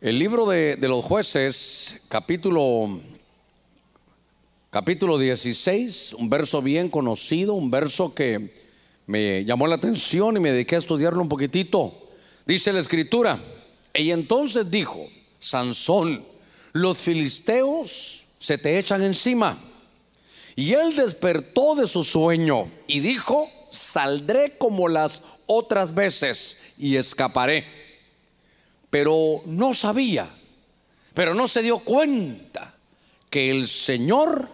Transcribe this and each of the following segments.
El libro de, los jueces, capítulo, capítulo 16, un verso bien conocido, un verso que me llamó la atención y me dediqué a estudiarlo un poquitito. Dice la escritura, y entonces dijo, Sansón, los filisteos se te echan encima. Y él despertó de su sueño y dijo, saldré como las otras veces y escaparé. Pero no sabía, pero no se dio cuenta que el Señor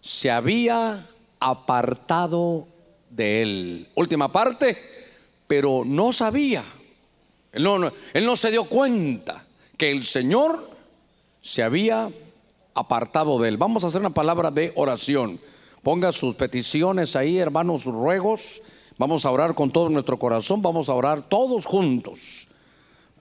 se había apartado de él. Última parte, pero no sabía. Él no, no, él no se dio cuenta que el Señor se había apartado de él. Vamos a hacer una palabra de oración. Ponga sus peticiones ahí, hermanos, ruegos. Vamos a orar con todo nuestro corazón. Vamos a orar todos juntos.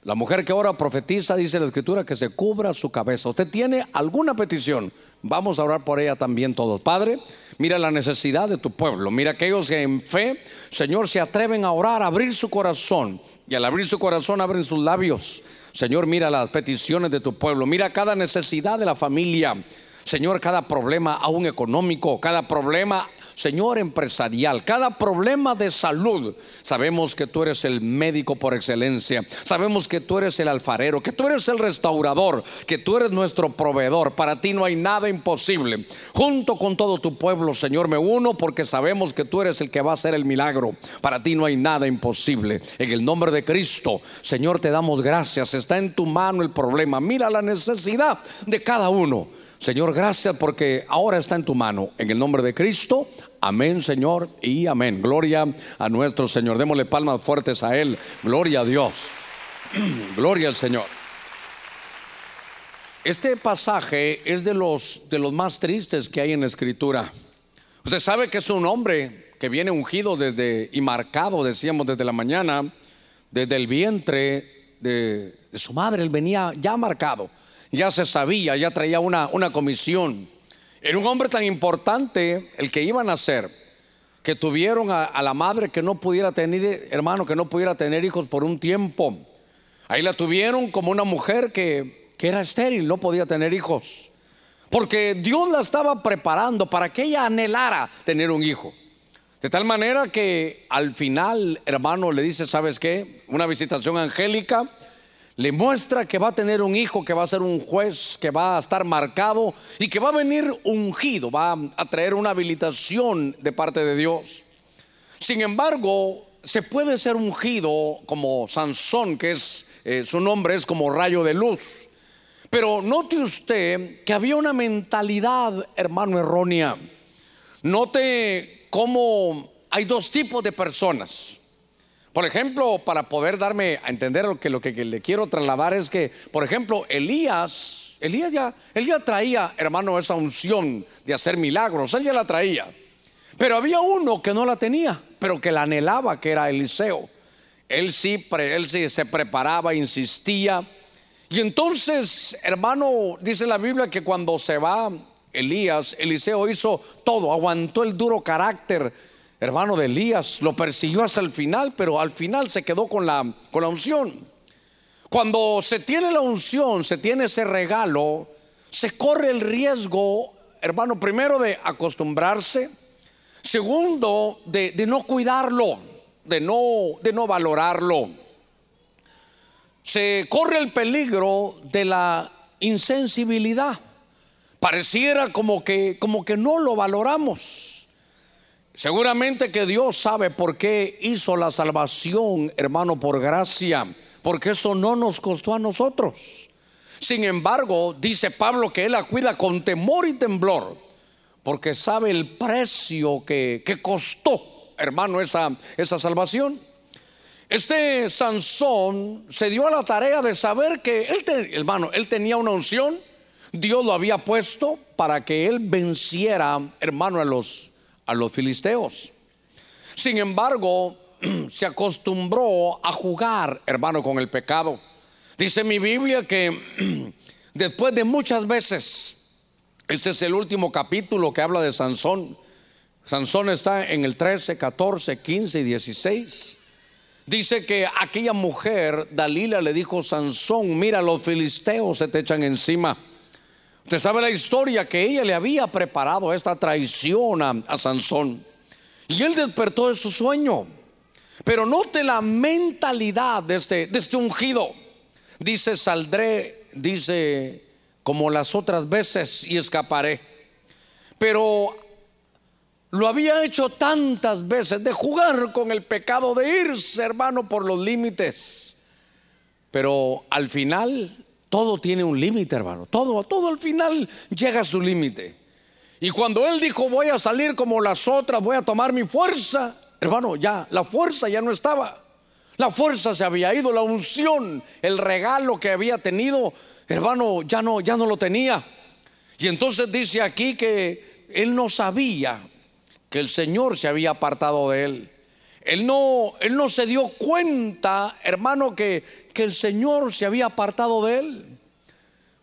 La mujer que ahora profetiza, dice la escritura, que se cubra su cabeza. ¿Usted tiene alguna petición? Vamos a orar por ella también todos. Padre, mira la necesidad de tu pueblo. Mira aquellos que en fe, Señor, se atreven a orar, a abrir su corazón. Y al abrir su corazón abren sus labios. Señor, mira las peticiones de tu pueblo. Mira cada necesidad de la familia. Señor, cada problema aún económico, cada problema Señor empresarial, cada problema de salud, sabemos que tú eres el médico por excelencia, sabemos que tú eres el alfarero, que tú eres el restaurador, que tú eres nuestro proveedor. Para ti no hay nada imposible. Junto con todo tu pueblo, Señor, me uno porque sabemos que tú eres el que va a hacer el milagro. Para ti no hay nada imposible. En el nombre de Cristo, Señor, te damos gracias. Está en tu mano el problema. Mira la necesidad de cada uno. Señor, gracias porque ahora está en tu mano. En el nombre de Cristo, amén, Señor, y amén. Gloria a nuestro Señor. Démosle palmas fuertes a Él. Gloria a Dios. Gloria al Señor. Este pasaje es de los, de los más tristes que hay en la Escritura. Usted sabe que es un hombre que viene ungido desde y marcado, decíamos, desde la mañana, desde el vientre de, de su madre. Él venía ya marcado ya se sabía, ya traía una, una comisión. Era un hombre tan importante el que iban a ser, que tuvieron a, la madre que no pudiera tener, hermano, que no pudiera tener hijos por un tiempo. Ahí la tuvieron como una mujer que, que era estéril, no podía tener hijos. Porque Dios la estaba preparando para que ella anhelara tener un hijo. De tal manera que al final, hermano, le dice, ¿sabes qué? Una visitación angélica le muestra que va a tener un hijo, que va a ser un juez, que va a estar marcado y que va a venir ungido, va a traer una habilitación de parte de Dios. Sin embargo, se puede ser ungido como Sansón, que es eh, su nombre es como rayo de luz. Pero note usted que había una mentalidad, hermano, errónea. Note cómo hay dos tipos de personas. Por ejemplo, para poder darme a entender lo que, lo que le quiero trasladar es que, por ejemplo, Elías, Elías ya, él ya traía, hermano, esa unción de hacer milagros, él ya la traía. Pero había uno que no la tenía, pero que la anhelaba, que era Eliseo. Él sí, él sí se preparaba, insistía. Y entonces, hermano, dice la Biblia que cuando se va Elías, Eliseo hizo todo, aguantó el duro carácter hermano de Elías, lo persiguió hasta el final, pero al final se quedó con la, con la unción. Cuando se tiene la unción, se tiene ese regalo, se corre el riesgo, hermano, primero de acostumbrarse, segundo de, de no cuidarlo, de no, de no valorarlo. Se corre el peligro de la insensibilidad. Pareciera como que, como que no lo valoramos. Seguramente que Dios sabe por qué hizo la salvación, hermano, por gracia, porque eso no nos costó a nosotros. Sin embargo, dice Pablo que Él la cuida con temor y temblor, porque sabe el precio que, que costó, hermano, esa, esa salvación. Este Sansón se dio a la tarea de saber que él, hermano, él tenía una unción, Dios lo había puesto para que él venciera, hermano, a los a los filisteos. Sin embargo, se acostumbró a jugar, hermano, con el pecado. Dice mi Biblia que después de muchas veces, este es el último capítulo que habla de Sansón. Sansón está en el 13, 14, 15 y 16. Dice que aquella mujer, Dalila, le dijo Sansón, mira, los filisteos se te echan encima. Usted sabe la historia que ella le había preparado esta traición a, Sansón. Y él despertó de su sueño. Pero note la mentalidad de este, de este ungido. Dice, saldré, dice, como las otras veces y escaparé. Pero lo había hecho tantas veces de jugar con el pecado, de irse, hermano, por los límites. Pero al final todo tiene un límite, hermano. Todo, todo al final llega a su límite. Y cuando él dijo, voy a salir como las otras, voy a tomar mi fuerza, hermano, ya, la fuerza ya no estaba. La fuerza se había ido, la unción, el regalo que había tenido, hermano, ya no, ya no lo tenía. Y entonces dice aquí que él no sabía que el Señor se había apartado de él. Él no, él no se dio cuenta, hermano, que, que el Señor se había apartado de él.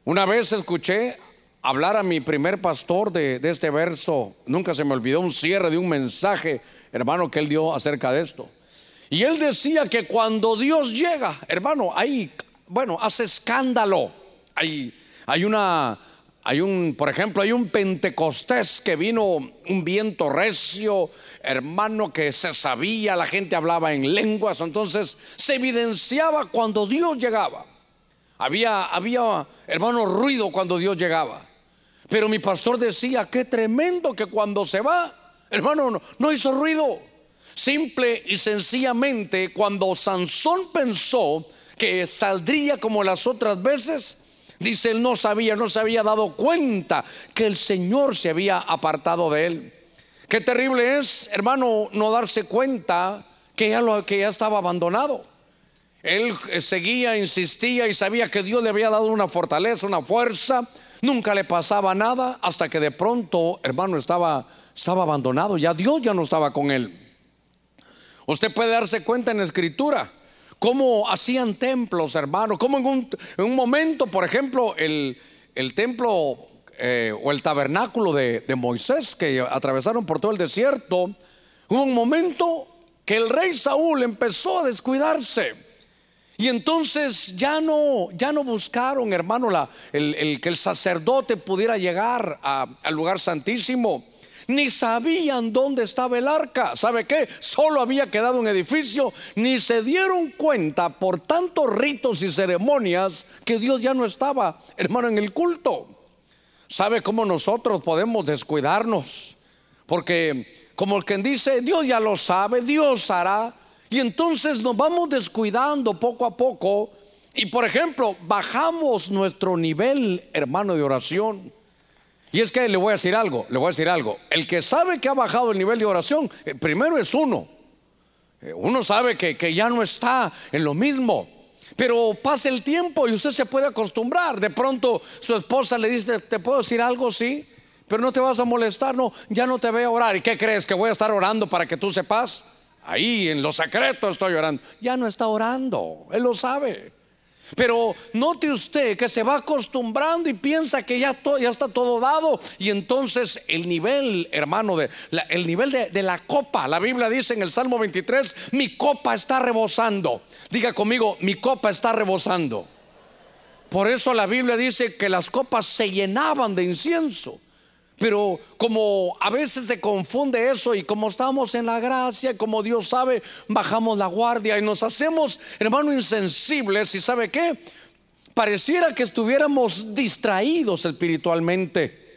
Una vez escuché hablar a mi primer pastor de, de, este verso, nunca se me olvidó un cierre de un mensaje, hermano, que él dio acerca de esto. Y él decía que cuando Dios llega, hermano, ahí, bueno, hace escándalo. Hay, hay una, hay un, por ejemplo, hay un Pentecostés que vino un viento recio, hermano, que se sabía, la gente hablaba en lenguas, entonces se evidenciaba cuando Dios llegaba. Había, había, hermano, ruido cuando Dios llegaba. Pero mi pastor decía, qué tremendo que cuando se va, hermano, no, no hizo ruido. Simple y sencillamente, cuando Sansón pensó que saldría como las otras veces, Dice, él no sabía, no se había dado cuenta que el Señor se había apartado de él. Qué terrible es, hermano, no darse cuenta que ya, lo, que ya estaba abandonado. Él eh, seguía, insistía y sabía que Dios le había dado una fortaleza, una fuerza. Nunca le pasaba nada hasta que de pronto, hermano, estaba, estaba abandonado. Ya Dios ya no estaba con él. Usted puede darse cuenta en la escritura cómo hacían templos, hermano, cómo en un, en un momento, por ejemplo, el, el templo eh, o el tabernáculo de, de Moisés que atravesaron por todo el desierto, hubo un momento que el rey Saúl empezó a descuidarse. Y entonces ya no, ya no buscaron, hermano, la, el, el, que el sacerdote pudiera llegar a, al lugar santísimo ni sabían dónde estaba el arca. ¿Sabe qué? Solo había quedado un edificio, ni se dieron cuenta por tantos ritos y ceremonias que Dios ya no estaba, hermano, en el culto. ¿Sabe cómo nosotros podemos descuidarnos? Porque como que dice, Dios ya lo sabe, Dios hará. Y entonces nos vamos descuidando poco a poco. Y por ejemplo, bajamos nuestro nivel, hermano, de oración. Y es que le voy a decir algo, le voy a decir algo. El que sabe que ha bajado el nivel de oración, eh, primero es uno. Eh, uno sabe que, que ya no está en lo mismo. Pero pasa el tiempo y usted se puede acostumbrar. De pronto su esposa le dice, ¿te puedo decir algo? Sí, pero no te vas a molestar. No, ya no te voy a orar. ¿Y qué crees? ¿Que voy a estar orando para que tú sepas? Ahí en lo secreto estoy orando. Ya no está orando. Él lo sabe. Pero note usted que se va acostumbrando y piensa que ya, está todo dado. Y entonces el nivel, hermano, de, la, el nivel de la copa, la Biblia dice en el Salmo 23, mi copa está rebosando. Diga conmigo, mi copa está rebosando. Por eso la Biblia dice que las copas se llenaban de incienso. Pero como a veces se confunde eso y como estamos en la gracia, como Dios sabe, bajamos la guardia y nos hacemos, hermano, insensibles. ¿Y sabe qué? Pareciera que estuviéramos distraídos espiritualmente.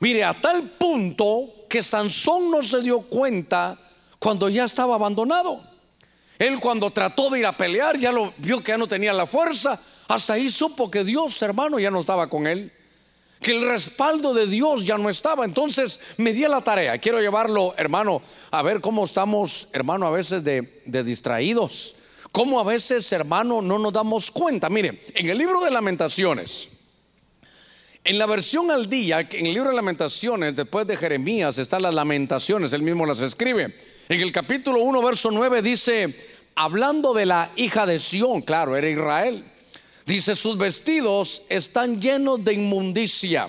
Mire, a tal punto que Sansón no se dio cuenta cuando ya estaba abandonado. Él cuando trató de ir a pelear, ya lo vio que ya no tenía la fuerza. Hasta ahí supo que Dios, hermano, ya no estaba con él que el respaldo de Dios ya no estaba. Entonces me di la tarea. Quiero llevarlo, hermano, a ver cómo estamos, hermano, a veces de, de distraídos. Cómo a veces, hermano, no nos damos cuenta. Mire, en el libro de lamentaciones, en la versión al día, en el libro de lamentaciones, después de Jeremías, están las lamentaciones, él mismo las escribe. En el capítulo 1, verso 9 dice, hablando de la hija de Sión, claro, era Israel. Dice, sus vestidos están llenos de inmundicia.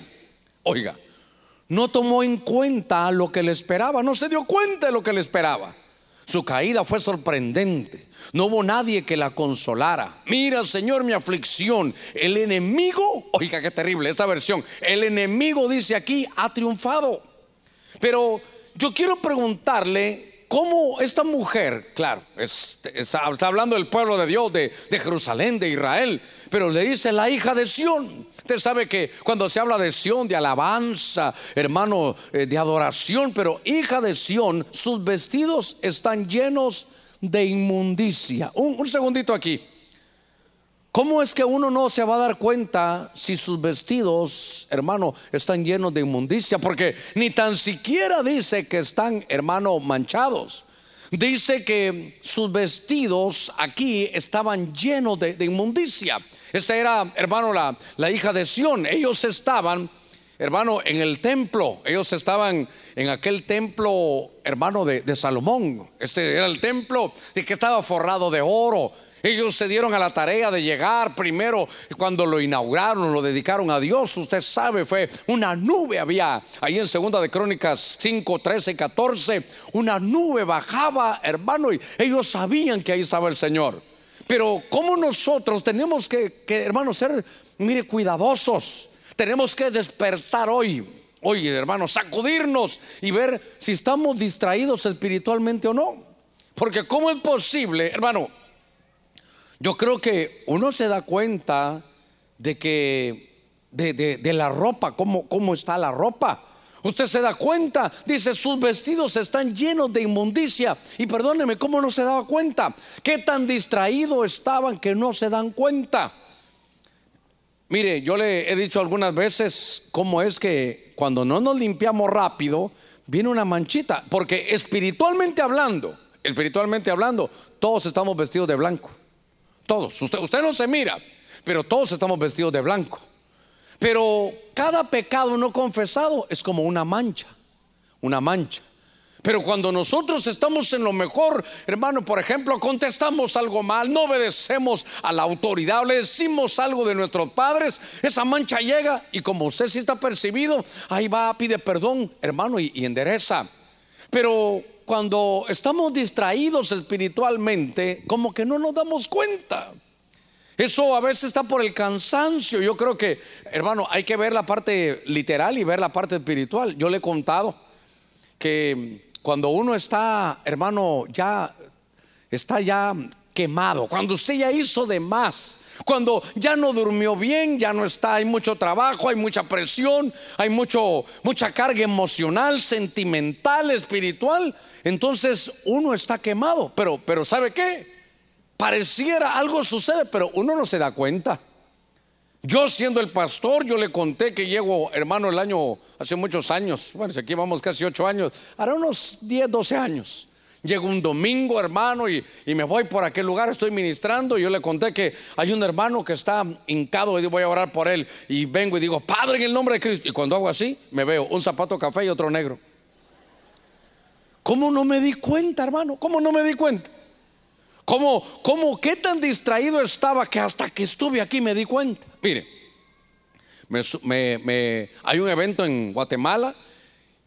Oiga, no tomó en cuenta lo que le esperaba, no se dio cuenta de lo que le esperaba. Su caída fue sorprendente. No hubo nadie que la consolara. Mira, Señor, mi aflicción. El enemigo, oiga, qué terrible esta versión. El enemigo dice aquí, ha triunfado. Pero yo quiero preguntarle cómo esta mujer, claro, está, hablando del pueblo de Dios, de, de Jerusalén, de Israel, pero le dice la hija de Sión. Usted sabe que cuando se habla de Sión, de alabanza, hermano, eh, de adoración, pero hija de Sión, sus vestidos están llenos de inmundicia. Un, segundito aquí. ¿Cómo es que uno no se va a dar cuenta si sus vestidos, hermano, están llenos de inmundicia? Porque ni tan siquiera dice que están, hermano, manchados. Dice que sus vestidos aquí estaban llenos de, de inmundicia. Esta era, hermano, la, la hija de Sión. Ellos estaban, hermano, en el templo. Ellos estaban en aquel templo, hermano, de, de Salomón. Este era el templo de que estaba forrado de oro. Ellos se dieron a la tarea de llegar primero cuando lo inauguraron, lo dedicaron a Dios. Usted sabe, fue una nube había ahí en segunda de Crónicas 5, 13, 14. Una nube bajaba, hermano, y ellos sabían que ahí estaba el Señor. Pero como nosotros tenemos que, hermanos, ser, mire, cuidadosos. Tenemos que despertar hoy, hoy, hermanos, sacudirnos y ver si estamos distraídos espiritualmente o no. Porque ¿cómo es posible, hermano? Yo creo que uno se da cuenta de que, de, de la ropa, cómo, cómo está la ropa. Usted se da cuenta, dice, sus vestidos están llenos de inmundicia. Y perdóneme, ¿cómo no se daba cuenta? ¿Qué tan distraídos estaban que no se dan cuenta? Mire, yo le he dicho algunas veces cómo es que cuando no nos limpiamos rápido, viene una manchita. Porque espiritualmente hablando, espiritualmente hablando, todos estamos vestidos de blanco. Todos. Usted, usted no se mira, pero todos estamos vestidos de blanco. Pero cada pecado no confesado es como una mancha, una mancha. Pero cuando nosotros estamos en lo mejor, hermano, por ejemplo, contestamos algo mal, no obedecemos a la autoridad, le decimos algo de nuestros padres, esa mancha llega y como usted sí está percibido, ahí va, pide perdón, hermano, y, y endereza. Pero cuando estamos distraídos espiritualmente, como que no nos damos cuenta. Eso a veces está por el cansancio. Yo creo que, hermano, hay que ver la parte literal y ver la parte espiritual. Yo le he contado que cuando uno está, hermano, ya está ya quemado, cuando usted ya hizo de más, cuando ya no durmió bien, ya no está, hay mucho trabajo, hay mucha presión, hay mucho, mucha carga emocional, sentimental, espiritual, entonces uno está quemado. Pero, pero ¿sabe qué? Pareciera algo sucede, pero uno no se da cuenta. Yo siendo el pastor, yo le conté que llego, hermano, el año, hace muchos años, bueno, aquí vamos casi ocho años, hará unos 10, 12 años. Llego un domingo, hermano, y, me voy por aquel lugar, estoy ministrando. Y yo le conté que hay un hermano que está hincado y voy a orar por él. Y vengo y digo, Padre, en el nombre de Cristo. Y cuando hago así, me veo un zapato café y otro negro. ¿Cómo no me di cuenta, hermano? ¿Cómo no me di cuenta? ¿Cómo, cómo, qué tan distraído estaba que hasta que estuve aquí me di cuenta? Mire, hay un evento en Guatemala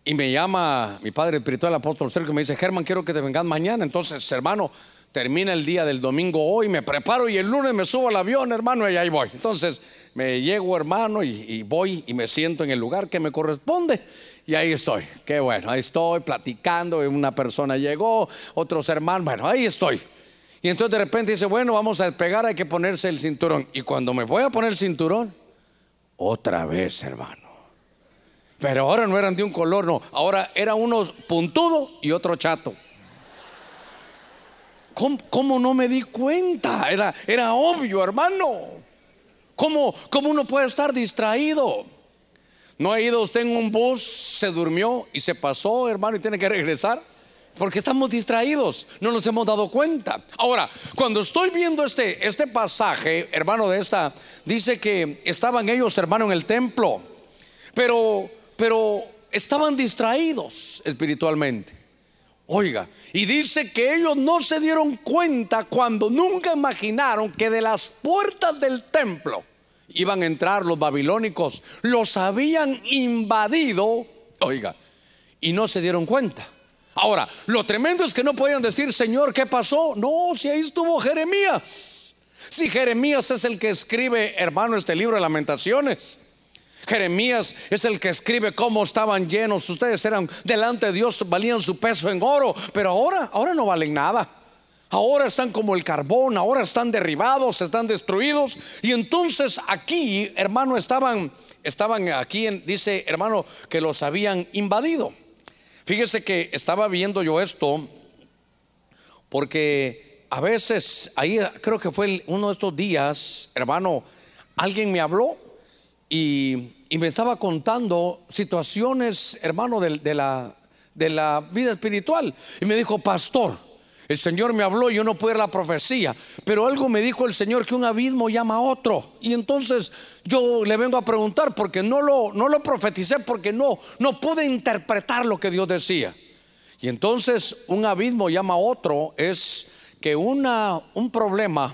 y me llama mi padre espiritual, apóstol Sergio, y me dice, Germán, quiero que te vengas mañana. Entonces, hermano, termina el día del domingo hoy, me preparo y el lunes me subo al avión, hermano, y ahí voy. Entonces, me llego, hermano, y voy y me siento en el lugar que me corresponde. Y ahí estoy, qué bueno, ahí estoy platicando, una persona llegó, otros hermanos, bueno, ahí estoy. Y entonces de repente dice, bueno, vamos a despegar, hay que ponerse el cinturón. Y cuando me voy a poner el cinturón, otra vez, hermano. Pero ahora no eran de un color, no. Ahora era uno puntudo y otro chato. ¿Cómo, no me di cuenta? Era, era obvio, hermano. ¿Cómo, ¿Cómo uno puede estar distraído? ¿No ha ido usted en un bus, se durmió y se pasó, hermano, y tiene que regresar? Porque estamos distraídos, no nos hemos dado cuenta. Ahora, cuando estoy viendo este, este pasaje, hermano de esta, dice que estaban ellos, hermano, en el templo, pero, pero estaban distraídos espiritualmente. Oiga, y dice que ellos no se dieron cuenta cuando nunca imaginaron que de las puertas del templo iban a entrar los babilónicos, los habían invadido, oiga, y no se dieron cuenta. Ahora, lo tremendo es que no podían decir, Señor, ¿qué pasó? No, si ahí estuvo Jeremías. Si Jeremías es el que escribe, hermano, este libro de lamentaciones. Jeremías es el que escribe cómo estaban llenos. Ustedes eran delante de Dios, valían su peso en oro, pero ahora, ahora no valen nada. Ahora están como el carbón, ahora están derribados, están destruidos. Y entonces aquí, hermano, estaban, estaban aquí, dice hermano, que los habían invadido. Fíjese que estaba viendo yo esto porque a veces, ahí creo que fue uno de estos días, hermano, alguien me habló y, me estaba contando situaciones, hermano, de, la, de la vida espiritual. Y me dijo, pastor, el Señor me habló, yo no pude la profecía, pero algo me dijo el Señor que un abismo llama a otro. Y entonces yo le vengo a preguntar porque no lo, no lo profeticé, porque no, no pude interpretar lo que Dios decía. Y entonces un abismo llama a otro es que una, un problema,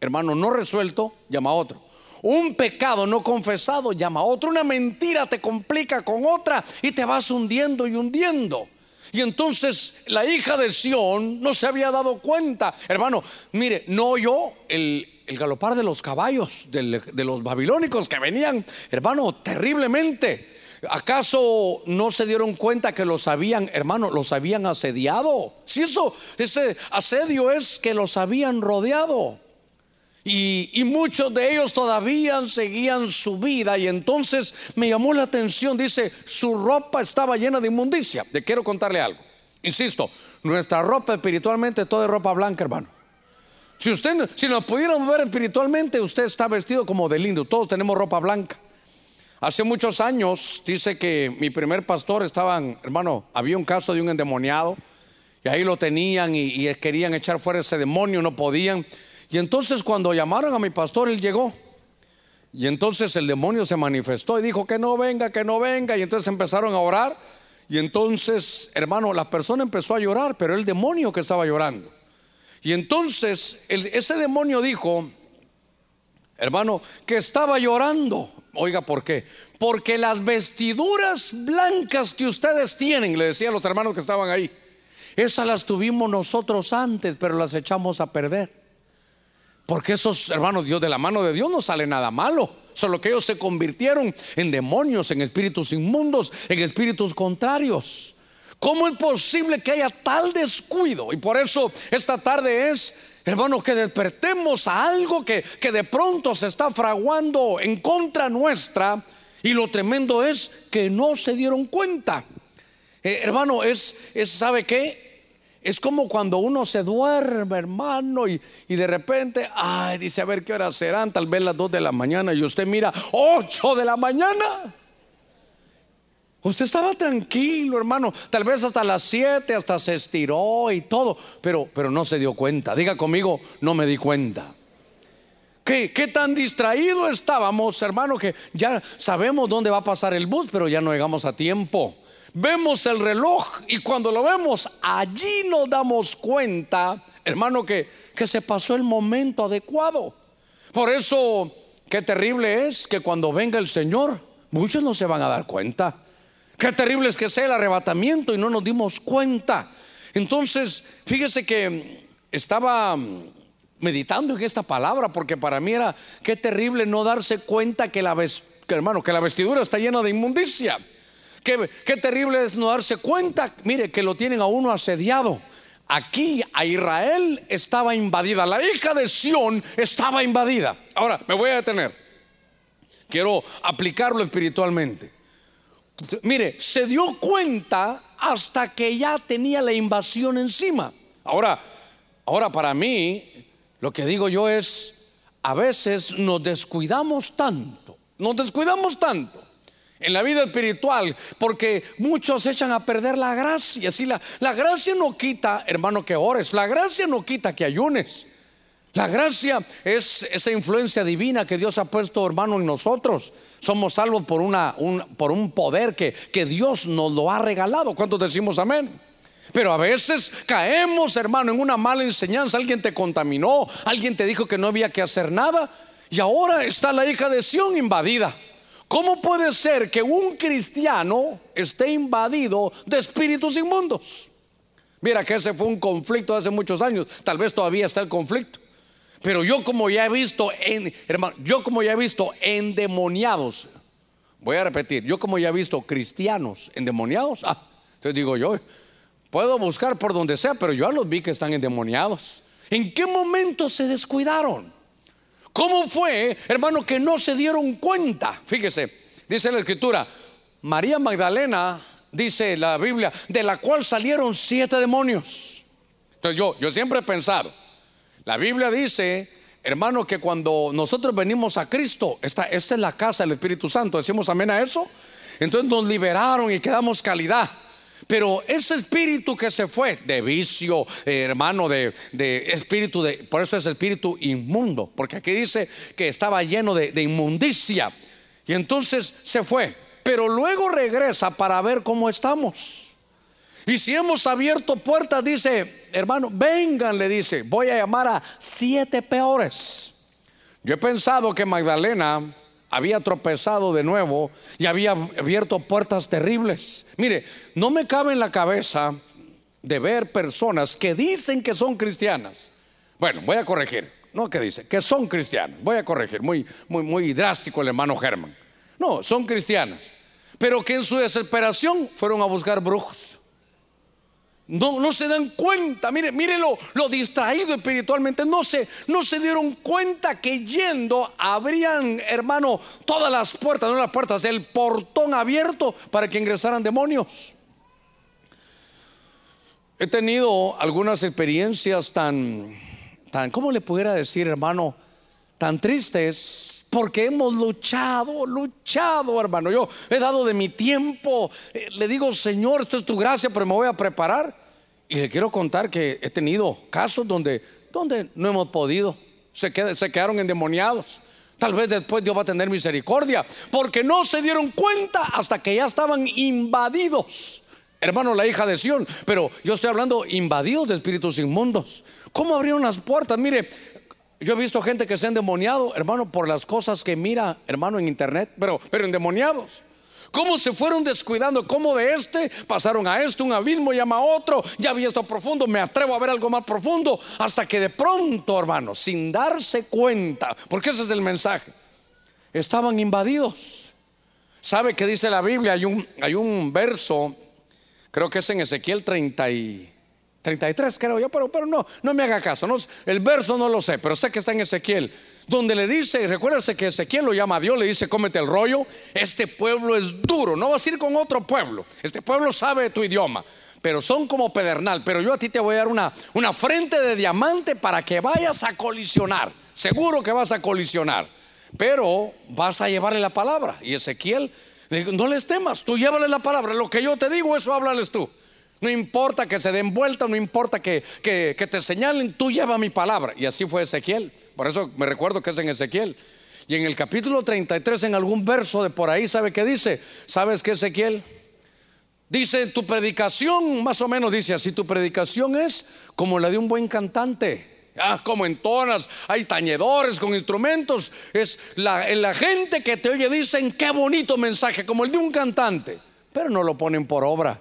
hermano, no resuelto, llama a otro. Un pecado no confesado llama a otro. Una mentira te complica con otra y te vas hundiendo y hundiendo. Y entonces la hija de Sión no se había dado cuenta. Hermano, mire, no oyó el, galopar de los caballos de los babilónicos que venían, hermano, terriblemente. ¿Acaso no se dieron cuenta que los habían, hermano, los habían asediado? Si eso, ese asedio es que los habían rodeado. Y, muchos de ellos todavía seguían su vida y entonces me llamó la atención, dice, su ropa estaba llena de inmundicia. Le quiero contarle algo. Insisto, nuestra ropa espiritualmente toda es ropa blanca, hermano. Si usted, si nos pudiéramos ver espiritualmente, usted está vestido como de lindo. Todos tenemos ropa blanca. Hace muchos años, dice que mi primer pastor estaban, hermano, había un caso de un endemoniado y ahí lo tenían y querían echar fuera ese demonio, no podían. Y entonces cuando llamaron a mi pastor, él llegó. Y entonces el demonio se manifestó y dijo que no venga, que no venga. Y entonces empezaron a orar. Y entonces, hermano, la persona empezó a llorar, pero el demonio que estaba llorando. Y entonces ese demonio dijo, hermano, que estaba llorando. Oiga, ¿por qué? Porque las vestiduras blancas que ustedes tienen, le decía a los hermanos que estaban ahí, esas las tuvimos nosotros antes, pero las echamos a perder. Porque esos hermanos, Dios de la mano de Dios no sale nada malo. Solo que ellos se convirtieron en demonios, en espíritus inmundos, en espíritus contrarios. ¿Cómo es posible que haya tal descuido? Y por eso esta tarde es, hermano, que despertemos a algo que, que de pronto se está fraguando en contra nuestra. Y lo tremendo es que no se dieron cuenta. Eh, hermano, es, es, ¿sabe qué? Es como cuando uno se duerme, hermano, y, de repente, ay, dice, a ver qué hora serán, tal vez las 2 de la mañana, y usted mira, 8 de la mañana. Usted estaba tranquilo, hermano, tal vez hasta las 7, hasta se estiró y todo, pero, pero no se dio cuenta. Diga conmigo, no me di cuenta. ¿Qué, ¿Qué tan distraído estábamos, hermano, que ya sabemos dónde va a pasar el bus, pero ya no llegamos a tiempo? Vemos el reloj y cuando lo vemos, allí nos damos cuenta, hermano, que, que se pasó el momento adecuado. Por eso, qué terrible es que cuando venga el Señor, muchos no se van a dar cuenta. Qué terrible es que sea el arrebatamiento y no nos dimos cuenta. Entonces, fíjese que estaba meditando en esta palabra porque para mí era qué terrible no darse cuenta que la, hermano, que la vestidura está llena de inmundicia. Qué, terrible es no darse cuenta, mire, que lo tienen a uno asediado. Aquí a Israel estaba invadida, la hija de Sión estaba invadida. Ahora, me voy a detener. Quiero aplicarlo espiritualmente. Mire, se dio cuenta hasta que ya tenía la invasión encima. Ahora, ahora para mí, lo que digo yo es, a veces nos descuidamos tanto, nos descuidamos tanto en la vida espiritual, porque muchos echan a perder la gracia. Si la, la gracia no quita, hermano, que ores, la gracia no quita que ayunes. La gracia es esa influencia divina que Dios ha puesto, hermano, en nosotros. Somos salvos por, una, un, por un poder que, que Dios nos lo ha regalado. ¿Cuántos decimos amén? Pero a veces caemos, hermano, en una mala enseñanza. Alguien te contaminó, alguien te dijo que no había que hacer nada. Y ahora está la hija de Sión invadida. ¿Cómo puede ser que un cristiano esté invadido de espíritus inmundos? Mira que ese fue un conflicto hace muchos años, tal vez todavía está el conflicto. Pero yo como ya he visto en, hermano, yo como ya he visto endemoniados, voy a repetir, yo como ya he visto cristianos endemoniados, ah, entonces digo yo, puedo buscar por donde sea, pero yo ya los vi que están endemoniados. ¿En qué momento se descuidaron? ¿Cómo fue, hermano, que no se dieron cuenta? Fíjese, dice la escritura, María Magdalena, dice la Biblia, de la cual salieron siete demonios. Entonces yo, yo siempre he pensado, la Biblia dice, hermano, que cuando nosotros venimos a Cristo, esta, esta es la casa del Espíritu Santo, decimos amén a eso. Entonces nos liberaron y quedamos calidad. Pero ese espíritu que se fue de vicio, eh, hermano, de, espíritu, de, por eso es espíritu inmundo, porque aquí dice que estaba lleno de, de inmundicia. Y entonces se fue, pero luego regresa para ver cómo estamos. Y si hemos abierto puertas, dice, hermano, vengan, le dice, voy a llamar a siete peores. Yo he pensado que Magdalena había tropezado de nuevo y había abierto puertas terribles. Mire, no me cabe en la cabeza de ver personas que dicen que son cristianas. Bueno, voy a corregir. No que dice, que son cristianas. Voy a corregir. Muy, muy, muy drástico el hermano Germán. No, son cristianas. Pero que en su desesperación fueron a buscar brujos. No, se dan cuenta, mire, mire lo, distraído espiritualmente, no se, no se dieron cuenta que yendo abrían, hermano, todas las puertas, no las puertas, el portón abierto para que ingresaran demonios. He tenido algunas experiencias tan, tan, ¿cómo le pudiera decir, hermano? Tan tristes, porque hemos luchado, luchado, hermano. Yo he dado de mi tiempo, eh, le digo, Señor, esto es tu gracia, pero me voy a preparar. Y le quiero contar que he tenido casos donde, donde no hemos podido, se, quedaron endemoniados. Tal vez después Dios va a tener misericordia, porque no se dieron cuenta hasta que ya estaban invadidos. Hermano, la hija de Sión, pero yo estoy hablando invadidos de espíritus inmundos. ¿Cómo abrieron las puertas? Mire, yo he visto gente que se ha endemoniado, hermano, por las cosas que mira, hermano, en internet, pero, pero endemoniados. ¿Cómo se fueron descuidando? ¿Cómo de este pasaron a esto? Un abismo llama a otro. Ya había esto profundo, me atrevo a ver algo más profundo. Hasta que de pronto, hermano, sin darse cuenta, porque ese es el mensaje, estaban invadidos. ¿Sabe qué dice la Biblia? Hay un, hay un verso, creo que es en Ezequiel 30 y, 33, creo yo, pero, pero no, no me haga caso. No, el verso no lo sé, pero sé que está en Ezequiel donde le dice, recuérdese que Ezequiel lo llama a Dios, le dice, cómete el rollo, este pueblo es duro, no vas a ir con otro pueblo, este pueblo sabe tu idioma, pero son como pedernal, pero yo a ti te voy a dar una, una frente de diamante para que vayas a colisionar, seguro que vas a colisionar, pero vas a llevarle la palabra. Y Ezequiel, no les temas, tú llévale la palabra, lo que yo te digo, eso háblales tú. No importa que se den vuelta, no importa que, que, que te señalen, tú lleva mi palabra. Y así fue Ezequiel. Por eso me recuerdo que es en Ezequiel. Y en el capítulo 33, en algún verso de por ahí, ¿sabe qué dice? ¿Sabes qué, Ezequiel? Dice, tu predicación, más o menos dice así, tu predicación es como la de un buen cantante. Ah, como entonas, hay tañedores con instrumentos. Es la, la gente que te oye dicen, qué bonito mensaje, como el de un cantante, pero no lo ponen por obra.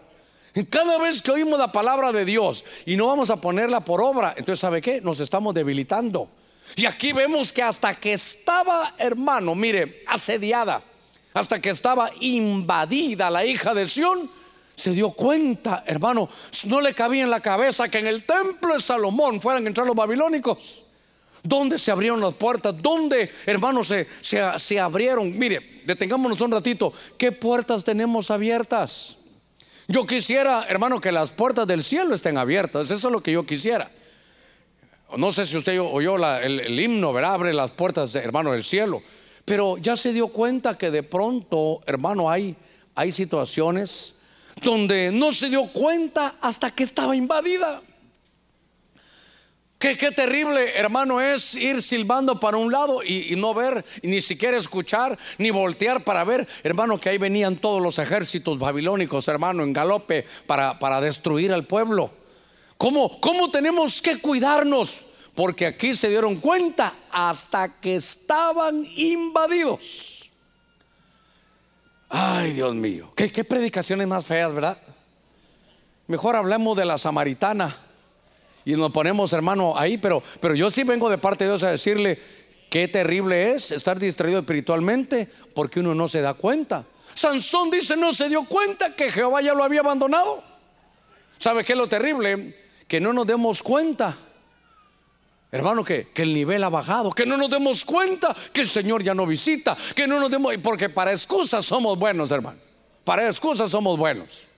Cada vez que oímos la palabra de Dios y no vamos a ponerla por obra, entonces ¿sabe qué? Nos estamos debilitando. Y aquí vemos que hasta que estaba, hermano, mire, asediada, hasta que estaba invadida la hija de Sión, se dio cuenta, hermano, no le cabía en la cabeza que en el templo de Salomón fueran a entrar los babilónicos. ¿Dónde se abrieron las puertas? ¿Dónde, hermano, se, se, se abrieron? Mire, detengámonos un ratito. ¿Qué puertas tenemos abiertas? Yo quisiera, hermano, que las puertas del cielo estén abiertas. Eso es lo que yo quisiera. No sé si usted oyó el, himno, ¿verdad? Abre las puertas, hermano, del cielo. Pero ya se dio cuenta que de pronto, hermano, hay, hay situaciones donde no se dio cuenta hasta que estaba invadida. Qué, qué, terrible, hermano, es ir silbando para un lado y, no ver, ni siquiera escuchar, ni voltear para ver, hermano, que ahí venían todos los ejércitos babilónicos, hermano, en galope para, para destruir al pueblo. ¿Cómo, ¿Cómo tenemos que cuidarnos? Porque aquí se dieron cuenta hasta que estaban invadidos. Ay, Dios mío, qué, qué predicaciones más feas, ¿verdad? mejor hablemos de la samaritana y nos ponemos, hermano, ahí, pero, pero yo sí vengo de parte de Dios a decirle qué terrible es estar distraído espiritualmente porque uno no se da cuenta. Sansón dice, no se dio cuenta que Jehová ya lo había abandonado. ¿Sabe qué es lo terrible? Que no nos demos cuenta. Hermano, que, que, el nivel ha bajado, que no nos demos cuenta que el Señor ya no visita, que no nos demos, porque para excusas somos buenos, hermano. Para excusas somos buenos.